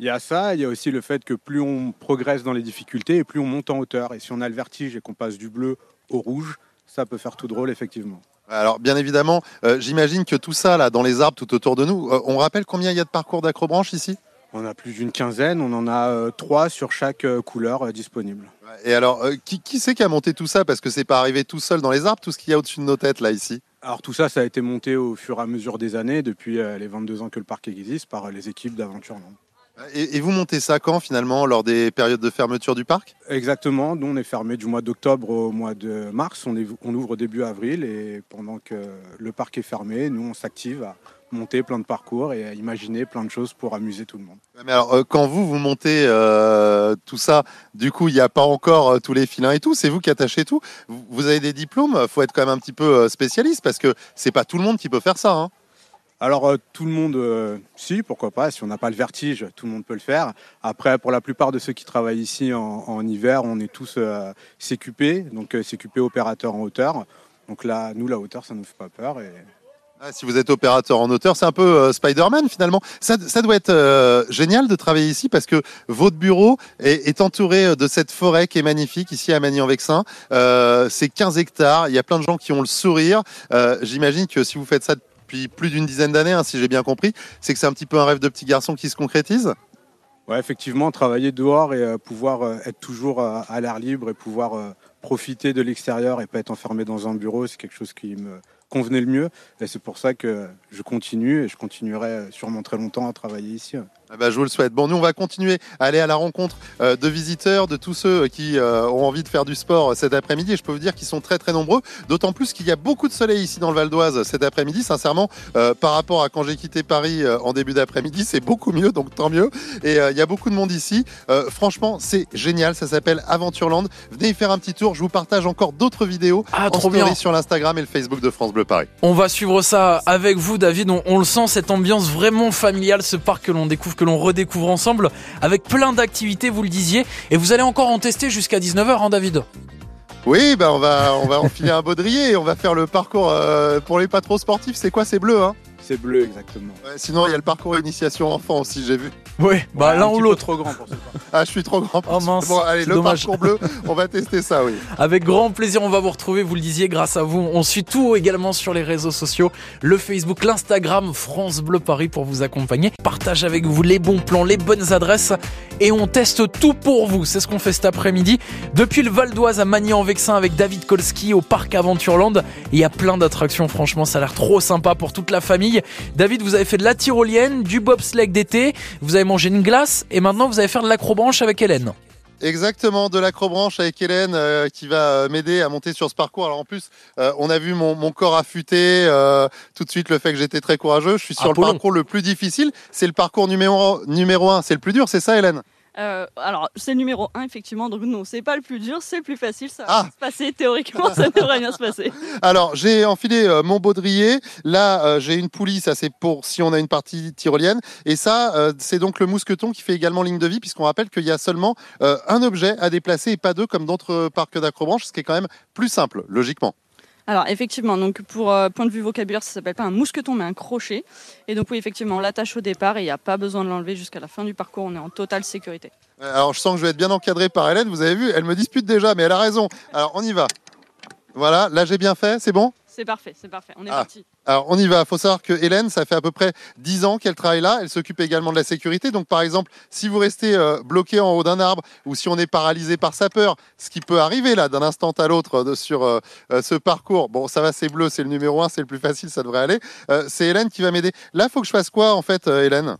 Il y a ça, il y a aussi le fait que plus on progresse dans les difficultés et plus on monte en hauteur. Et si on a le vertige et qu'on passe du bleu au rouge, ça peut faire tout drôle, effectivement. Alors bien évidemment, euh, j'imagine que tout ça là, dans les arbres tout autour de nous, on rappelle combien il y a de parcours d'acrobranche ici? On a plus d'une quinzaine, on en a euh, trois sur chaque euh, couleur euh, disponible. Et alors, qui, qui c'est qui a monté tout ça? Parce que c'est pas arrivé tout seul dans les arbres, tout ce qu'il y a au-dessus de nos têtes là ici. Alors tout ça, ça a été monté au fur et à mesure des années, depuis les 22 ans que le parc existe, par les équipes d'Aventureland. Et, et vous montez ça quand finalement, lors des périodes de fermeture du parc? Exactement, nous on est fermé du mois d'octobre au mois de mars, on, est- on ouvre début avril et pendant que le parc est fermé, nous on s'active à monter plein de parcours et imaginer plein de choses pour amuser tout le monde. Mais alors, euh, quand vous, vous montez euh, tout ça, du coup, il n'y a pas encore euh, tous les filins et tout, c'est vous qui attachez tout. Vous, avez des diplômes, faut être quand même un petit peu spécialiste parce que c'est pas tout le monde qui peut faire ça. hein. Alors euh, tout le monde, euh, si, pourquoi pas, si on n'a pas le vertige, tout le monde peut le faire. Après, pour la plupart de ceux qui travaillent ici en, en hiver, on est tous euh, CQP, donc CQP opérateur en hauteur. Donc là, nous, la hauteur, ça ne nous fait pas peur et Ah, si vous êtes opérateur en hauteur, c'est un peu euh, Spider-Man finalement. Ça, doit être euh, génial de travailler ici parce que votre bureau est, entouré euh, de cette forêt qui est magnifique ici à Magny-en-Vexin. C'est 15 hectares. Il y a plein de gens qui ont le sourire. J'imagine que si vous faites ça depuis plus d'une dizaine d'années, hein, si j'ai bien compris, c'est que c'est un petit peu un rêve de petit garçon qui se concrétise. Ouais, effectivement, travailler dehors et pouvoir être toujours à l'air libre et pouvoir profiter de l'extérieur et pas être enfermé dans un bureau, c'est quelque chose qui me convenait le mieux. Et c'est pour ça que je continue et je continuerai euh, sûrement très longtemps à travailler ici. Ah bah, je vous le souhaite. Bon, nous, on va continuer à aller à la rencontre euh, de visiteurs, de tous ceux qui euh, ont envie de faire du sport cet après-midi. Et je peux vous dire qu'ils sont très, très nombreux. D'autant plus qu'il y a beaucoup de soleil ici dans le Val d'Oise cet après-midi. Sincèrement, euh, par rapport à quand j'ai quitté Paris en début d'après-midi, c'est beaucoup mieux, donc tant mieux. Et euh, il y a beaucoup de monde ici. Euh, franchement, c'est génial. Ça s'appelle Aventureland. Venez y faire un petit tour. Je vous partage encore d'autres vidéos Ah, en trop story bien. sur l'Instagram et le Facebook de France Bleu Paris. On va suivre ça avec vous, David. On, le sent, cette ambiance vraiment familiale, ce parc que l'on découvre, que l'on redécouvre ensemble, avec plein d'activités, vous le disiez. Et vous allez encore en tester jusqu'à 19h, hein, David? Oui, bah on va, on va *laughs* enfiler un baudrier on va faire le parcours euh, pour les pas trop sportifs. C'est quoi C'est bleu, hein? C'est bleu, exactement. Ouais, Sinon, il y a le parcours initiation enfant aussi, j'ai vu. Oui, bah Ouais, l'un ou l'autre. trop grand pour ce parc. *laughs* Ah, je suis trop grand. pour Oh ça. mince, Bon, allez, le dommage. parcours bleu, *laughs* on va tester ça, oui. Avec grand plaisir, on va vous retrouver, vous le disiez, grâce à vous. On suit tout également sur les réseaux sociaux, le Facebook, l'Instagram, France Bleu Paris pour vous accompagner. Partage avec vous les bons plans, les bonnes adresses et on teste tout pour vous. C'est ce qu'on fait cet après-midi. Depuis le Val d'Oise à Magny-en-Vexin avec David Kolski au parc Aventureland. Il y a plein d'attractions, franchement, ça a l'air trop sympa pour toute la famille. David, vous avez fait de la tyrolienne, du bobsleigh d'été, vous avez mangé une glace et maintenant vous allez faire de l'acrobranche avec Hélène. Exactement, de l'acrobranche avec Hélène euh, qui va euh, m'aider à monter sur ce parcours. Alors en plus, euh, on a vu mon, mon corps affûté, tout de suite le fait que j'étais très courageux. Je suis sur Apollon. le parcours le plus difficile. C'est le parcours numéro, numéro un. C'est le plus dur, c'est ça Hélène? Euh, alors, c'est le numéro 1, effectivement. Donc, non, c'est pas le plus dur, c'est le plus facile. Ça va Ah. se passer. Théoriquement, ça *laughs* devrait bien se passer. Alors, j'ai enfilé euh, mon baudrier. Là, euh, j'ai une poulie. Ça, c'est pour si on a une partie tyrolienne. Et ça, euh, c'est donc le mousqueton qui fait également ligne de vie, puisqu'on rappelle qu'il y a seulement un objet à déplacer et pas deux comme d'autres parcs d'acrobranche, ce qui est quand même plus simple, logiquement. Alors, effectivement, donc pour euh, point de vue vocabulaire, ça s'appelle pas un mousqueton, mais un crochet. Et donc, oui, effectivement, on l'attache au départ et il n'y a pas besoin de l'enlever jusqu'à la fin du parcours. On est en totale sécurité. Euh, Alors, je sens que je vais être bien encadré par Hélène. Vous avez vu, elle me dispute déjà, mais elle a raison. Alors, on y va. Voilà, là, j'ai bien fait. C'est bon? C'est parfait, c'est parfait. On est Ah. parti. Alors, on y va. Il faut savoir que Hélène, ça fait à peu près 10 ans qu'elle travaille là. Elle s'occupe également de la sécurité. Donc, par exemple, si vous restez euh, bloqué en haut d'un arbre ou si on est paralysé par sa peur, ce qui peut arriver là d'un instant à l'autre euh, sur euh, ce parcours, bon, ça va, c'est bleu, c'est le numéro 1, c'est le plus facile, ça devrait aller. Euh, c'est Hélène qui va m'aider. Là, il faut que je fasse quoi, en fait, Hélène?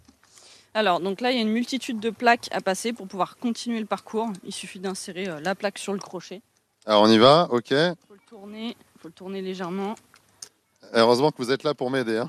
Alors, donc là, il y a une multitude de plaques à passer pour pouvoir continuer le parcours. Il suffit d'insérer la plaque sur le crochet. Alors, on y va, ok. Il faut le tourner, faut le tourner légèrement. Heureusement que vous êtes là pour m'aider.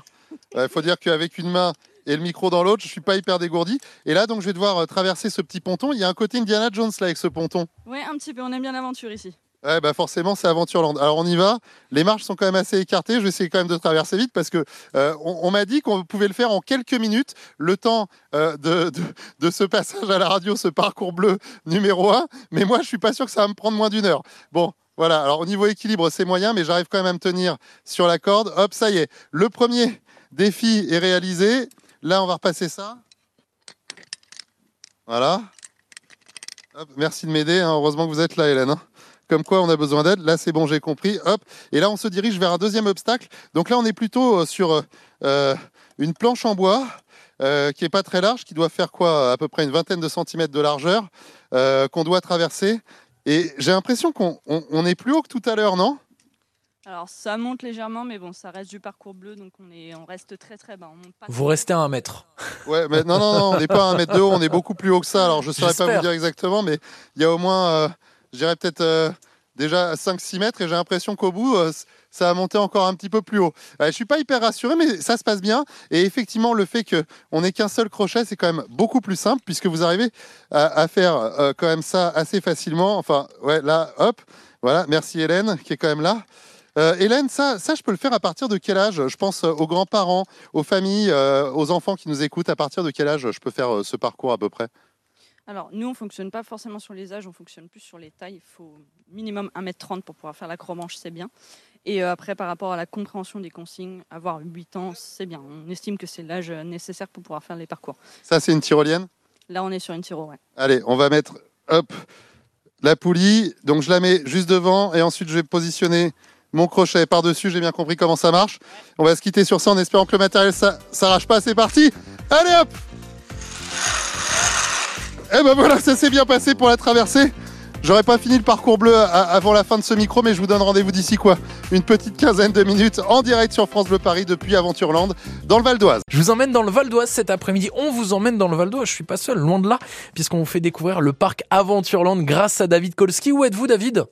Il faut dire qu'avec une main et le micro dans l'autre, je suis pas hyper dégourdi. Et là, donc, je vais devoir euh, traverser ce petit ponton. Il y a un côté Indiana Jones là avec ce ponton. Ouais, un petit peu. On aime bien l'aventure ici. Ouais, bah forcément, c'est Aventureland. Alors, on y va. Les marches sont quand même assez écartées. Je vais essayer quand même de traverser vite parce que euh, on, on m'a dit qu'on pouvait le faire en quelques minutes. Le temps euh, de, de, de ce passage à la radio, ce parcours bleu numéro 1. Mais moi, je suis pas sûr que ça va me prendre moins d'une heure. Bon. Voilà, alors au niveau équilibre, c'est moyen, mais j'arrive quand même à me tenir sur la corde. Hop, ça y est. Le premier défi est réalisé. Là, on va repasser ça. Voilà. Merci de m'aider. hein. Heureusement que vous êtes là, Hélène. hein. Comme quoi, on a besoin d'aide. Là, c'est bon, j'ai compris. Hop. Et là, on se dirige vers un deuxième obstacle. Donc là, on est plutôt euh, sur euh, une planche en bois euh, qui est pas très large, qui doit faire quoi? À peu près une vingtaine de centimètres de largeur, euh, qu'on doit traverser. Et j'ai l'impression qu'on on- on est plus haut que tout à l'heure, non? Alors, ça monte légèrement, mais bon, ça reste du parcours bleu, donc on, est, on reste très très bas. On monte pas Vous restez à un mètre. Ouais, mais non, non, non, on n'est pas à un mètre de haut, on est beaucoup plus haut que ça. Alors, je ne saurais pas vous dire exactement, mais il y a au moins, euh, je dirais peut-être euh, déjà 5-6 mètres, et j'ai l'impression qu'au bout, euh, ça a monté encore un petit peu plus haut. Je suis pas hyper rassuré, mais ça se passe bien. Et effectivement, le fait qu'on n'ait qu'un seul crochet, c'est quand même beaucoup plus simple, puisque vous arrivez à, faire euh, quand même ça assez facilement. Enfin, ouais, là, hop, voilà, merci Hélène, qui est quand même là. Euh, Hélène, ça, je peux le faire à partir de quel âge? Je pense aux grands-parents, aux familles, aux enfants qui nous écoutent. À partir de quel âge je peux faire ce parcours à peu près? Alors, nous, on fonctionne pas forcément sur les âges, on fonctionne plus sur les tailles. Il faut minimum 1m30 pour pouvoir faire l'acrobranche, c'est bien. Et euh, après, par rapport à la compréhension des consignes, avoir 8 ans, c'est bien. On estime que c'est l'âge euh, nécessaire pour pouvoir faire les parcours. Ça, c'est une tyrolienne? Là, on est sur une tiro, ouais. Allez, on va mettre, hop, la poulie. Donc, je la mets juste devant et ensuite, je vais positionner mon crochet par-dessus. J'ai bien compris comment ça marche. On va se quitter sur ça en espérant que le matériel ça- s'arrache pas. C'est parti Allez, hop Et ben voilà, ça s'est bien passé pour la traversée. J'aurais pas fini le parcours bleu avant la fin de ce micro, mais je vous donne rendez-vous d'ici quoi Une petite quinzaine de minutes en direct sur France Bleu Paris depuis Aventureland dans le Val d'Oise. Je vous emmène dans le Val d'Oise cet après-midi. On vous emmène dans le Val d'Oise. Je suis pas seul, loin de là, puisqu'on vous fait découvrir le parc Aventureland grâce à David Kolski. Où êtes-vous, David?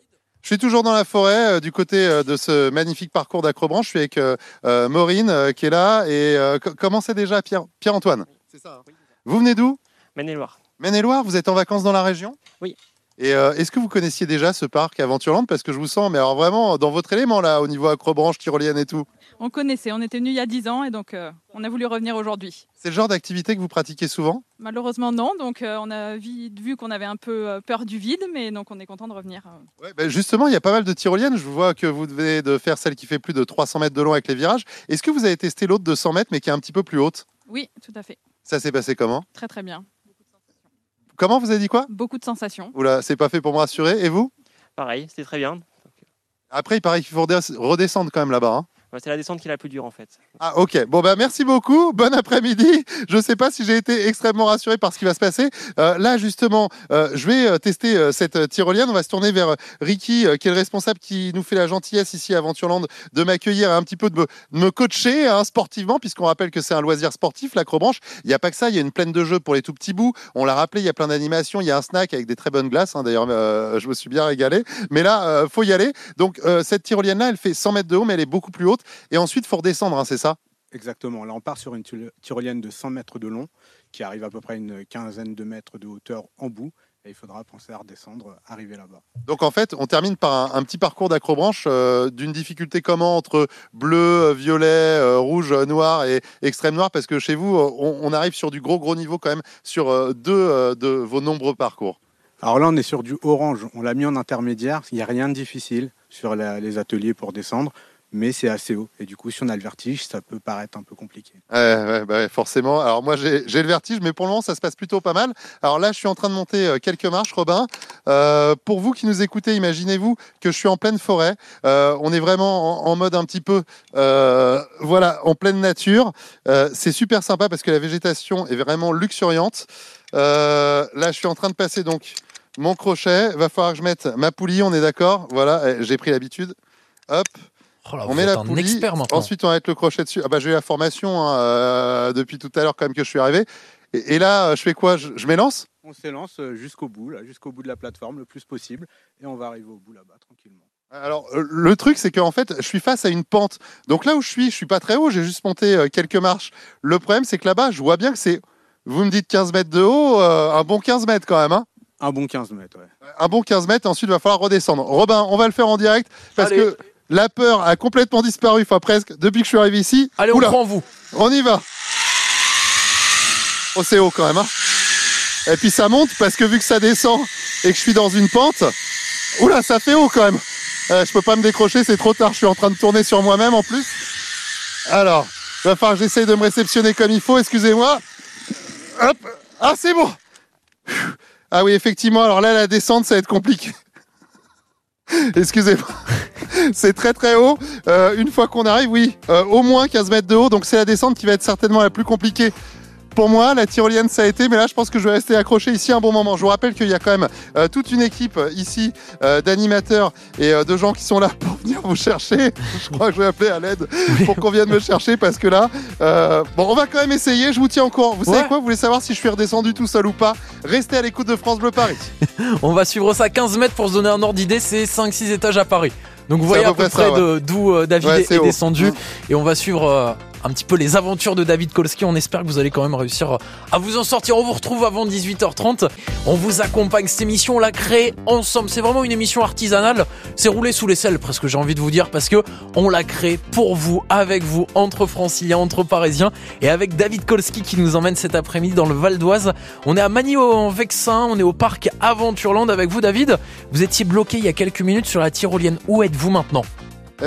Je suis toujours dans la forêt, euh, du côté euh, de ce magnifique parcours d'acrobranche. Je suis avec euh, euh, Maureen euh, qui est là. Et euh, co- comment c'est déjà Pierre- Pierre-Antoine? C'est ça. Vous venez d'où? Maine-et-Loire. Maine-et-Loire, vous êtes en vacances dans la région? Oui. Et euh, est-ce que vous connaissiez déjà ce parc Aventureland? Parce que je vous sens, mais alors vraiment dans votre élément là, au niveau acrobranche, tyrolienne et tout. On connaissait, on était venus il y a 10 ans et donc euh, on a voulu revenir aujourd'hui. C'est le genre d'activité que vous pratiquez souvent? Malheureusement non, donc euh, on a vite vu qu'on avait un peu peur du vide, mais donc on est content de revenir. Ben, Justement, il y a pas mal de tyroliennes. Je vois que vous devez de faire celle qui fait plus de 300 mètres de long avec les virages. Est-ce que vous avez testé l'autre de 100 mètres mais qui est un petit peu plus haute? Oui, tout à fait. Ça s'est passé comment? Très très bien. Comment vous avez dit quoi Beaucoup de sensations. Oula, c'est pas fait pour me rassurer. Et vous Pareil, c'était très bien. Après, il paraît qu'il faut redes- redescendre quand même là-bas. hein. C'est la descente qui est la plus dure en fait. Ah ok, bon bah merci beaucoup, bon après-midi. Je sais pas si j'ai été extrêmement rassuré par ce qui va se passer. Euh, là justement, euh, je vais euh, tester cette tyrolienne. On va se tourner vers Ricky, qui est le responsable qui nous fait la gentillesse ici à Aventureland de m'accueillir et un petit peu de me, coacher hein, sportivement, puisqu'on rappelle que c'est un loisir sportif, l'acrobranche. Il n'y a pas que ça, il y a une plaine de jeux pour les tout petits bouts. On l'a rappelé, il y a plein d'animations, il y a un snack avec des très bonnes glaces. hein. D'ailleurs, je me suis bien régalé. Mais là, faut y aller. Donc cette tyrolienne-là, elle fait 100 mètres de haut, mais elle est beaucoup plus haute. Et ensuite, faut redescendre, hein, c'est ça? Exactement. Là, on part sur une tyro- tyrolienne de 100 mètres de long qui arrive à peu près une quinzaine de mètres de hauteur en bout. Et il faudra penser à redescendre, arriver là-bas. Donc en fait, on termine par un, un petit parcours d'acrobranche euh, d'une difficulté comment entre bleu, euh, violet, euh, rouge, euh, noir et extrême noir parce que chez vous, euh, on, on arrive sur du gros gros niveau quand même sur euh, deux euh, de vos nombreux parcours. Alors là, on est sur du orange. On l'a mis en intermédiaire. Il n'y a rien de difficile sur la- les ateliers pour descendre, mais c'est assez haut. Et du coup, si on a le vertige, ça peut paraître un peu compliqué. Ouais, ouais, bah ouais, forcément. Alors moi, j'ai le vertige, mais pour le moment, ça se passe plutôt pas mal. Alors là, je suis en train de monter euh, quelques marches, Robin. Euh, pour vous qui nous écoutez, imaginez-vous que je suis en pleine forêt. Euh, on est vraiment en, en mode un petit peu, euh, voilà, en pleine nature. Euh, C'est super sympa parce que la végétation est vraiment luxuriante. Euh, là, je suis en train de passer donc mon crochet. Va falloir que je mette ma poulie. On est d'accord Voilà, j'ai pris l'habitude. Hop. Oh là, on met la poulie. expert maintenant. Ensuite, on va mettre le crochet dessus. Ah bah, j'ai eu la formation hein, euh, depuis tout à l'heure quand même que je suis arrivé. Et, et là, euh, je fais quoi? Je, je m'élance? On s'élance euh, jusqu'au bout, là, jusqu'au bout de la plateforme le plus possible. Et on va arriver au bout là-bas tranquillement. Alors, le truc, c'est qu'en fait, je suis face à une pente. Donc là où je suis, je suis pas très haut, j'ai juste monté quelques marches. Le problème, c'est que là-bas, je vois bien que c'est, vous me dites 15 mètres de haut, euh, un bon 15 mètres quand même. Hein Un bon 15 mètres, ouais. un bon 15 mètres, ensuite, il va falloir redescendre. Robin, on va le faire en direct parce Allez. que la peur a complètement disparu, enfin presque, depuis que je suis arrivé ici. Allez, on Oula, prend en vous. On y va. Oh, c'est haut quand même. Hein et puis ça monte parce que vu que ça descend et que je suis dans une pente, oula, ça fait haut quand même. Euh, je peux pas me décrocher, c'est trop tard. Je suis en train de tourner sur moi-même en plus. Alors, il va falloir que j'essaye de me réceptionner comme il faut. Excusez-moi. Hop. Ah, c'est bon. Ah oui, effectivement. Alors là, la descente, ça va être compliqué. *laughs* Excusez-moi. *laughs* C'est très très haut. Euh, une fois qu'on arrive, oui, euh, au moins 15 mètres de haut. Donc c'est la descente qui va être certainement la plus compliquée. Pour moi, la tyrolienne, ça a été, mais là, je pense que je vais rester accroché ici un bon moment. Je vous rappelle qu'il y a quand même euh, toute une équipe euh, ici euh, d'animateurs et euh, de gens qui sont là *laughs* pour venir vous chercher. Je crois que je vais appeler à l'aide pour qu'on vienne me chercher parce que là, bon, on va quand même essayer. Je vous tiens au courant. Vous savez quoi? Vous voulez savoir si je suis redescendu tout seul ou pas? Restez à l'écoute de France Bleu Paris. *laughs* On va suivre ça 15 mètres pour se donner un ordre d'idée, c'est 5-6 étages à Paris. Donc vous voyez à peu près d'où David Ouais, est, descendu. Mm. Et on va suivre un petit peu les aventures de David Kolski. On espère que vous allez quand même réussir euh, à vous en sortir. On vous retrouve avant 18h30. On vous accompagne. Cette émission, on l'a créée ensemble. C'est vraiment une émission artisanale. C'est roulé sous les selles, presque j'ai envie de vous dire, parce que on l'a créée pour vous, avec vous, entre franciliens, entre parisiens, et avec David Kolski qui nous emmène cet après-midi dans le Val d'Oise. On est à Manille en Vexin, on est au parc Aventureland avec vous, David. Vous étiez bloqué il y a quelques minutes sur la tyrolienne. Où êtes-vous maintenant?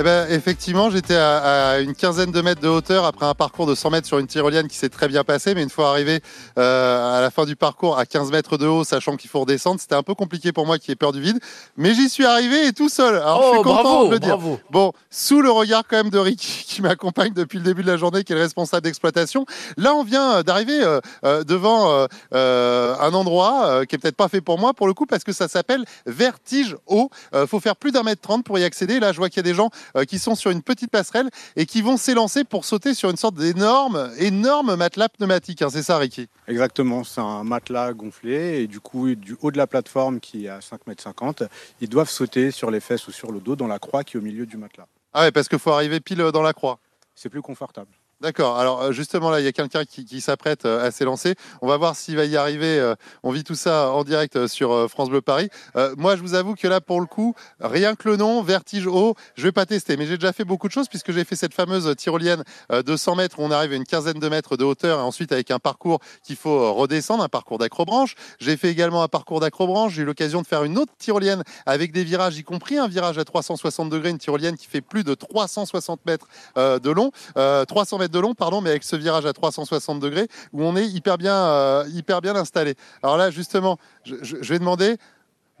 Eh ben, effectivement, j'étais à, à une quinzaine de mètres de hauteur après un parcours de 100 mètres sur une tyrolienne qui s'est très bien passé. Mais une fois arrivé euh, à la fin du parcours à 15 mètres de haut, sachant qu'il faut redescendre, c'était un peu compliqué pour moi qui ai peur du vide. Mais j'y suis arrivé et tout seul. Alors, je Oh, suis content bravo, de le dire. bravo. Bon, sous le regard quand même de Rick *laughs* qui m'accompagne depuis le début de la journée, qui est le responsable d'exploitation. Là, on vient euh, d'arriver euh, devant euh, un endroit qui est peut-être pas fait pour moi pour le coup parce que ça s'appelle Vertige Haut. Faut faire plus d'un mètre trente pour y accéder. Là, je vois qu'il y a des gens qui sont sur une petite passerelle et qui vont s'élancer pour sauter sur une sorte d'énorme, énorme matelas pneumatique. hein. C'est ça, Ricky? Exactement, c'est un matelas gonflé et du coup, du haut de la plateforme qui est à 5,50 m, ils doivent sauter sur les fesses ou sur le dos dans la croix qui est au milieu du matelas. Ah ouais, parce qu'il faut arriver pile euh, dans la croix. C'est plus confortable. D'accord. Alors euh, justement là, il y a quelqu'un qui, s'apprête euh, à s'élancer. On va voir s'il va y arriver. Euh, On vit tout ça en direct sur France Bleu Paris. Moi, je vous avoue que là, pour le coup, rien que le nom, vertige haut, je vais pas tester. Mais j'ai déjà fait beaucoup de choses puisque j'ai fait cette fameuse tyrolienne de 100 mètres où on arrive à une quinzaine de mètres de hauteur et ensuite avec un parcours qu'il faut redescendre, un parcours d'acrobranche. J'ai fait également un parcours d'acrobranche. J'ai eu l'occasion de faire une autre tyrolienne avec des virages, y compris un virage à 360 degrés, une tyrolienne qui fait plus de 360 mètres de long, 300 mètres de long, pardon, mais avec ce virage à 360 degrés où on est hyper bien, euh, hyper bien installé. Alors là, justement, je, je- je vais demander,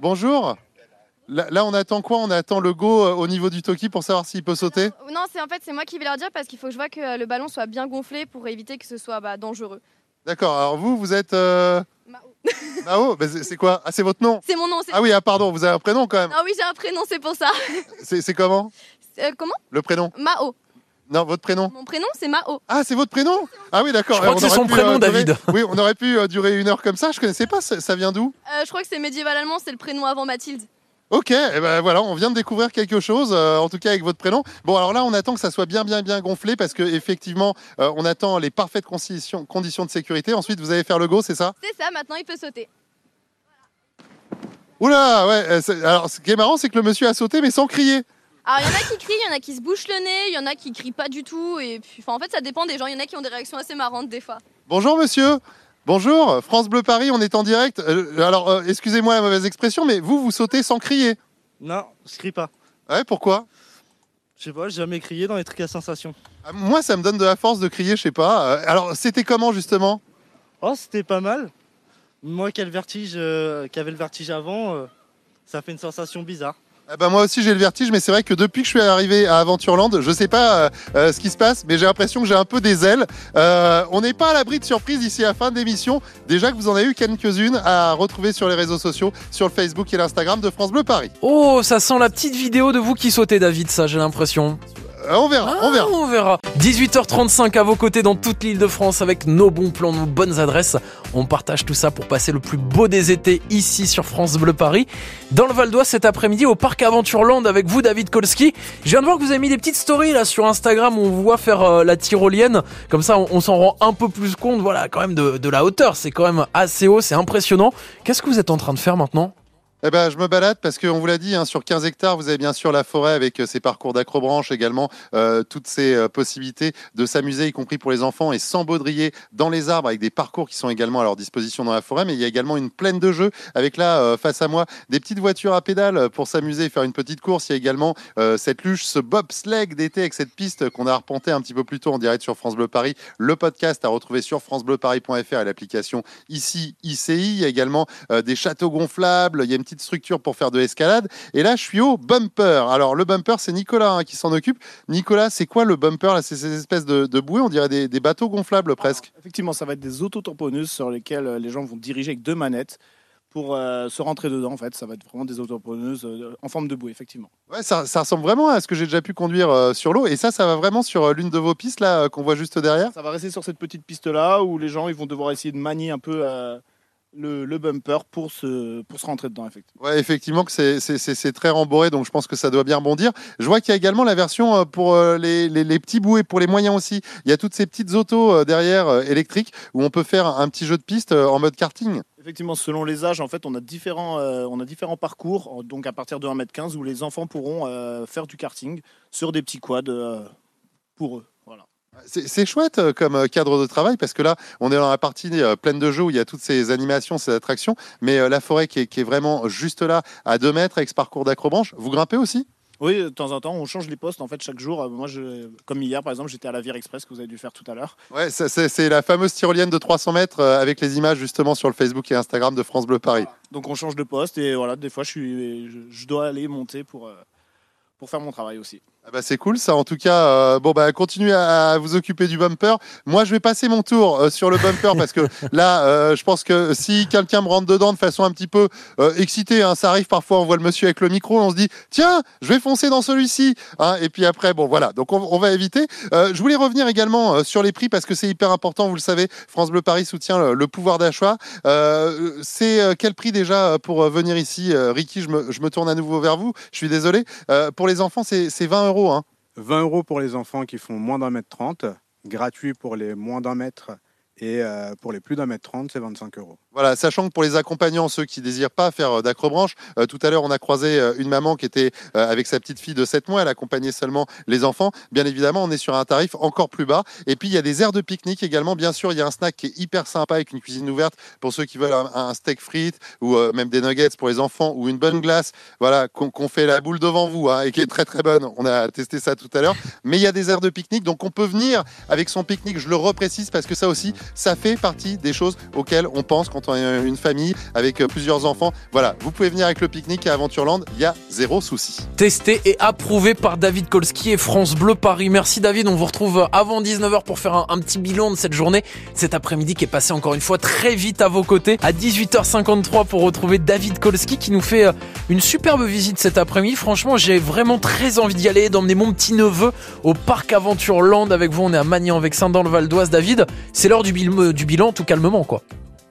bonjour. Là, là, on attend quoi? On attend le go euh, au niveau du Toki pour savoir s'il peut sauter? Non, c'est en fait c'est moi qui vais leur dire parce qu'il faut que je vois que euh, le ballon soit bien gonflé pour éviter que ce soit bah, dangereux. D'accord. Alors vous, vous êtes euh... Mao. *laughs* Ben, c'est- c'est quoi? Ah, c'est votre nom? C'est mon nom. Ah oui, ah pardon, vous avez un prénom quand même. Ah oui, j'ai un prénom, c'est pour ça. C'est comment? Euh, comment? Le prénom? Mao. Non, votre prénom? Mon prénom c'est Mao. Ah, c'est votre prénom? Ah oui, d'accord. Je crois On que c'est aurait son pu, prénom, durer- David. Oui, on aurait pu euh, durer une heure comme ça. Je connaissais pas. Ça, ça vient d'où? Euh, je crois que c'est médiéval allemand, c'est le prénom avant Mathilde. Ok, eh ben voilà, on vient de découvrir quelque chose, euh, en tout cas avec votre prénom. Bon, alors là, on attend que ça soit bien, bien, bien gonflé parce que effectivement, euh, on attend les parfaites conditions, conditions de sécurité. Ensuite, vous allez faire le go, c'est ça? C'est ça, maintenant il peut sauter. Oula, ouais. euh, c'est- alors, ce qui est marrant, c'est que le monsieur a sauté, mais sans crier. Alors il y en a qui crient, il y en a qui se bouchent le nez, il y en a qui crient pas du tout et puis enfin, en fait ça dépend des gens, il y en a qui ont des réactions assez marrantes des fois. Bonjour, monsieur. Bonjour, France Bleu Paris, on est en direct. Euh, alors, euh, excusez-moi la mauvaise expression, mais vous, vous sautez sans crier. Non, je crie pas. Ouais, pourquoi? Je sais pas, j'ai jamais crié dans les trucs à sensation. Ah, Moi, ça me donne de la force de crier, je sais pas. Euh, alors, c'était comment justement? Oh, c'était pas mal. Moi qui, ai le vertige, euh, qui avait le vertige avant, euh, ça fait une sensation bizarre. Ah bah, moi aussi j'ai le vertige, mais c'est vrai que depuis que je suis arrivé à Aventureland, je sais pas euh, euh, ce qui se passe, mais j'ai l'impression que j'ai un peu des ailes. Euh, on n'est pas à l'abri de surprises ici à la fin de l'émission. Déjà que vous en avez eu quelques-unes à retrouver sur les réseaux sociaux, sur le Facebook et l'Instagram de France Bleu Paris. Oh, ça sent la petite vidéo de vous qui sautez, David, ça, j'ai l'impression. Euh, on verra, on verra. On verra. 18h35 à vos côtés dans toute l'île de France avec nos bons plans, nos bonnes adresses. On partage tout ça pour passer le plus beau des étés ici sur France Bleu Paris. Dans le Val d'Oise cet après-midi au parc Aventureland avec vous, David Kolski. Je viens de voir que vous avez mis des petites stories là sur Instagram où on vous voit faire euh, la tyrolienne. Comme ça, on, s'en rend un peu plus compte, voilà, quand même de la hauteur. C'est quand même assez haut, c'est impressionnant. Qu'est-ce que vous êtes en train de faire maintenant? Eh ben, je me balade parce qu'on vous l'a dit, hein, sur 15 hectares, vous avez bien sûr la forêt avec euh, ses parcours d'acrobranche également, euh, toutes ces euh, possibilités de s'amuser, y compris pour les enfants, et sans baudrier dans les arbres avec des parcours qui sont également à leur disposition dans la forêt. Mais il y a également une plaine de jeux avec là, euh, face à moi, des petites voitures à pédales pour s'amuser et faire une petite course. Il y a également euh, cette luge, ce bobsleigh d'été avec cette piste qu'on a arpenté un petit peu plus tôt en direct sur France Bleu Paris. Le podcast à retrouver sur francebleuparis.fr et l'application ici ICI. Il y a également euh, des châteaux gonflables. Il y a une petite structure pour faire de l'escalade. Et là, je suis au bumper. Alors, le bumper, c'est Nicolas hein, qui s'en occupe. Nicolas, c'est quoi le bumper là? C'est ces espèces de, de bouées, on dirait des, des bateaux gonflables presque. Effectivement, ça va être des autotamponneuses sur lesquelles euh, les gens vont diriger avec deux manettes pour euh, se rentrer dedans. En fait, ça va être vraiment des autotamponneuses euh, en forme de bouée, effectivement. Ouais, ça, ça ressemble vraiment à ce que j'ai déjà pu conduire euh, sur l'eau. Et ça, ça va vraiment sur l'une de vos pistes là qu'on voit juste derrière? Ça va rester sur cette petite piste-là où les gens ils vont devoir essayer de manier un peu le, le bumper pour se, pour se rentrer dedans, effectivement. Ouais, effectivement que c'est- c'est c'est- c'est très rembourré, donc je pense que ça doit bien rebondir. Je vois qu'il y a également la version euh, pour euh, les, les- les petits bouées, pour les moyens aussi. Il y a toutes ces petites autos euh, derrière électriques où on peut faire un petit jeu de piste en mode karting. Effectivement, selon les âges, en fait, on a différents, euh, on a différents parcours, donc à partir de 1m15, où les enfants pourront euh, faire du karting sur des petits quads euh, pour eux. C'est chouette euh, comme euh, cadre de travail parce que là, on est dans la partie euh, pleine de jeux où il y a toutes ces animations, ces attractions, mais la forêt qui est, qui est vraiment juste là, à 2 mètres, avec ce parcours d'acrobranche. Vous grimpez aussi? Oui, de temps en temps, on change les postes en fait chaque jour. Moi, je, comme hier par exemple, j'étais à la Vire Express que vous avez dû faire tout à l'heure. Ouais, c'est la fameuse tyrolienne de 300 mètres avec les images justement sur le Facebook et Instagram de France Bleu Paris. Donc on change de poste et voilà, des fois je, suis, je, je dois aller monter pour, pour faire mon travail aussi. Ah bah, c'est cool ça en tout cas. euh, bon bah continuez à, à vous occuper du bumper. Moi je vais passer mon tour euh, sur le bumper parce que *laughs* là euh, je pense que si quelqu'un me rentre dedans de façon un petit peu euh, excitée, hein, ça arrive parfois on voit le monsieur avec le micro, on se dit tiens je vais foncer dans celui-ci. hein, et puis après bon voilà donc on, on va éviter. Je voulais revenir également sur les prix parce que c'est hyper important. Vous le savez, France Bleu Paris soutient le, le pouvoir d'achat. C'est quel prix déjà pour venir ici, Ricky? Je me, je me tourne à nouveau vers vous. Je suis désolé. Pour les enfants c'est c'est 20 euros. Hein. 20 euros pour les enfants qui font moins d'un mètre 30, gratuit pour les moins d'un mètre et euh, pour les plus d'un mètre 30, c'est 25 euros. Voilà, sachant que pour les accompagnants, ceux qui désirent pas faire euh, d'acrobranche, euh, tout à l'heure on a croisé une maman qui était avec sa petite fille de 7 mois, elle accompagnait seulement les enfants. Bien évidemment, on est sur un tarif encore plus bas. Et puis il y a des aires de pique-nique également. Bien sûr, il y a un snack qui est hyper sympa avec une cuisine ouverte pour ceux qui veulent un, steak frites ou même des nuggets pour les enfants ou une bonne glace. Voilà, qu'on qu'on fait la boule devant vous hein, et qui est très très bonne. On a testé ça tout à l'heure. Mais il y a des aires de pique-nique, donc on peut venir avec son pique-nique. Je le reprécise parce que ça aussi, ça fait partie des choses auxquelles on pense quand on est une famille avec euh, plusieurs enfants. Voilà, vous pouvez venir avec le pique-nique à Aventureland, il y a zéro souci. Testé et approuvé par David Kolski et France Bleu Paris. Merci David, on vous retrouve avant 19h pour faire un, petit bilan de cette journée, cet après-midi qui est passé encore une fois très vite à vos côtés. À 18h53 pour retrouver David Kolski qui nous fait euh, une superbe visite cet après-midi. Franchement, j'ai vraiment très envie d'y aller, d'emmener mon petit neveu au parc Aventureland avec vous. On est à Magnan-Vexin dans le Val d'Oise. David, c'est l'heure du, bil- du bilan tout calmement quoi.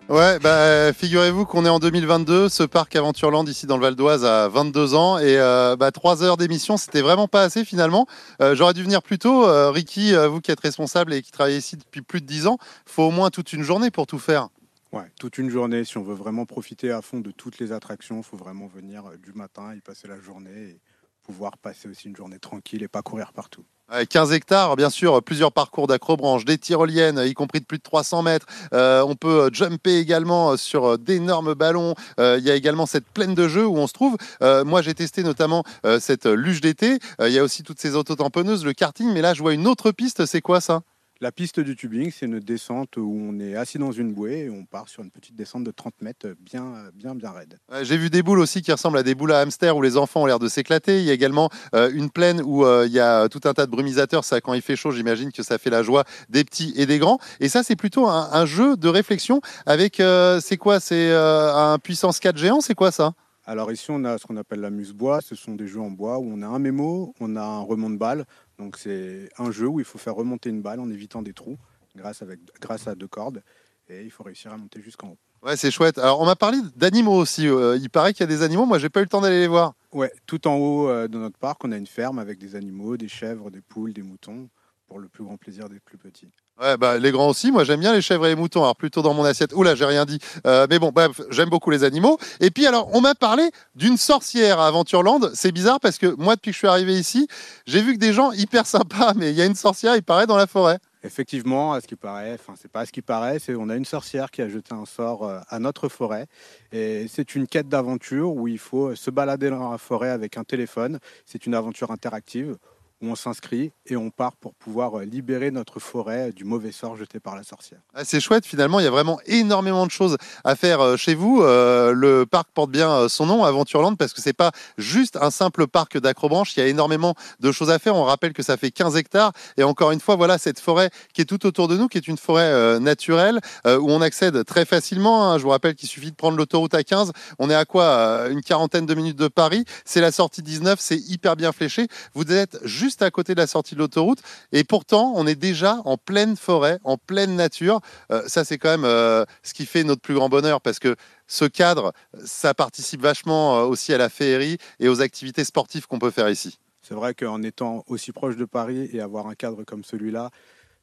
Ouais, bah, figurez-vous qu'on est en 2022. Ce parc Aventureland ici dans le Val d'Oise a 22 ans et euh, bah, 3 heures d'émission, c'était vraiment pas assez finalement. Euh, J'aurais dû venir plus tôt. Euh, Ricky, euh, vous qui êtes responsable et qui travaillez ici depuis plus de 10 ans, faut au moins toute une journée pour tout faire. Ouais, toute une journée. Si on veut vraiment profiter à fond de toutes les attractions, il faut vraiment venir euh, du matin, y passer la journée et pouvoir passer aussi une journée tranquille et pas courir partout. Euh, 15 hectares, bien sûr, plusieurs parcours d'acrobranche, des tyroliennes, y compris de plus de 300 mètres. Euh, on peut euh, jumper également euh, sur euh, d'énormes ballons. Euh, Il y a également cette plaine de jeux où on se trouve. Euh, moi, j'ai testé notamment euh, cette euh, luge d'été. Euh, Il y a aussi toutes ces autotamponneuses, le karting. Mais là, je vois une autre piste. C'est quoi ça? La piste du tubing, c'est une descente où on est assis dans une bouée et on part sur une petite descente de 30 mètres bien, bien, bien raide. Ouais, J'ai vu des boules aussi qui ressemblent à des boules à hamster où les enfants ont l'air de s'éclater. Il y a également euh, une plaine où euh, il y a tout un tas de brumisateurs. Ça, quand il fait chaud, j'imagine que ça fait la joie des petits et des grands. Et ça, c'est plutôt un, un jeu de réflexion avec, euh, c'est quoi? C'est euh, un puissance 4 géant? C'est quoi ça? Alors ici, on a ce qu'on appelle la muse-bois. Ce sont des jeux en bois où on a un mémo, on a un remonte-balle. Donc c'est un jeu où il faut faire remonter une balle en évitant des trous grâce, avec, grâce à deux cordes. Et il faut réussir à monter jusqu'en haut. Ouais, c'est chouette. Alors, on m'a parlé d'animaux aussi. Euh, il paraît qu'il y a des animaux. Moi, j'ai pas eu le temps d'aller les voir. Ouais, tout en haut euh, de notre parc, on a une ferme avec des animaux, des chèvres, des poules, des moutons, pour le plus grand plaisir des plus petits. Ouais, bah, les grands aussi. Moi, j'aime bien les chèvres et les moutons. Alors, plutôt dans mon assiette. Oula, j'ai rien dit. Euh, mais bon, bref, j'aime beaucoup les animaux. Et puis, alors, on m'a parlé d'une sorcière à Aventureland. C'est bizarre parce que moi, depuis que je suis arrivé ici, j'ai vu que des gens hyper sympas, mais il y a une sorcière, il paraît, dans la forêt. Effectivement, à ce qui paraît, enfin c'est pas à ce qui paraît, c'est on a une sorcière qui a jeté un sort euh, à notre forêt et c'est une quête d'aventure où il faut se balader dans la forêt avec un téléphone. C'est une aventure interactive où on s'inscrit et on part pour pouvoir euh, libérer notre forêt du mauvais sort jeté par la sorcière. Ah, c'est chouette, finalement, il y a vraiment énormément de choses à faire euh, chez vous. Euh, le parc porte bien euh, son nom, Aventureland, parce que c'est pas juste un simple parc d'acrobranche, il y a énormément de choses à faire. On rappelle que ça fait 15 hectares, et encore une fois, voilà cette forêt qui est tout autour de nous, qui est une forêt euh, naturelle, euh, où on accède très facilement. hein. Je vous rappelle qu'il suffit de prendre l'autoroute à 15, on est à quoi Euh, Une quarantaine de minutes de Paris, c'est la sortie 19, c'est hyper bien fléché. Vous êtes juste à côté de la sortie de l'autoroute, et pourtant, on est déjà en pleine forêt, en pleine nature. Euh, ça, c'est quand même euh, ce qui fait notre plus grand bonheur parce que ce cadre, ça participe vachement euh, aussi à la féerie et aux activités sportives qu'on peut faire ici. C'est vrai qu'en étant aussi proche de Paris et avoir un cadre comme celui-là,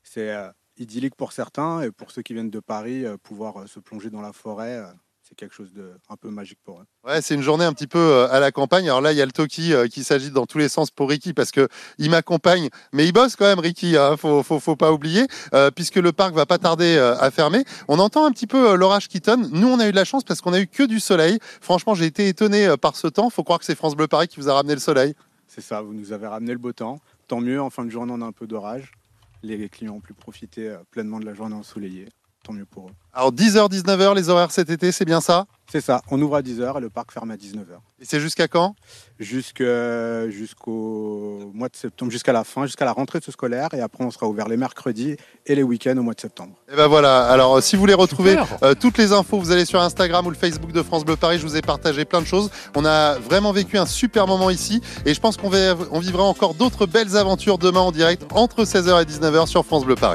c'est idyllique pour certains et pour ceux qui viennent de Paris, pouvoir se plonger dans la forêt, c'est quelque chose de un peu magique pour eux. Ouais, c'est une journée un petit peu euh, à la campagne. Alors là, il y a le Toki euh, qui s'agite dans tous les sens pour Ricky parce que il m'accompagne, mais il bosse quand même, Ricky. Hein, faut, faut, faut pas oublier, euh, puisque le parc va pas tarder euh, à fermer. On entend un petit peu euh, l'orage qui tonne. Nous, on a eu de la chance parce qu'on a eu que du soleil. Franchement, j'ai été étonné par ce temps. Faut croire que c'est France Bleu Paris qui vous a ramené le soleil. C'est ça, vous nous avez ramené le beau temps. Tant mieux, en fin de journée, on a un peu d'orage. Les clients ont pu profiter pleinement de la journée ensoleillée. Tant mieux pour eux. Alors 10h, 19h, les horaires cet été, c'est bien ça? C'est ça, on ouvre à 10h et le parc ferme à 19h. Et c'est jusqu'à quand? Jusqu'au mois de septembre, jusqu'à la fin, jusqu'à la rentrée de ce scolaire. Et après, on sera ouvert les mercredis et les week-ends au mois de septembre. Et ben voilà, alors euh, si vous voulez retrouver euh, toutes les infos, vous allez sur Instagram ou le Facebook de France Bleu Paris, je vous ai partagé plein de choses. On a vraiment vécu un super moment ici et je pense qu'on on vivra encore d'autres belles aventures demain en direct entre 16h et 19h sur France Bleu Paris.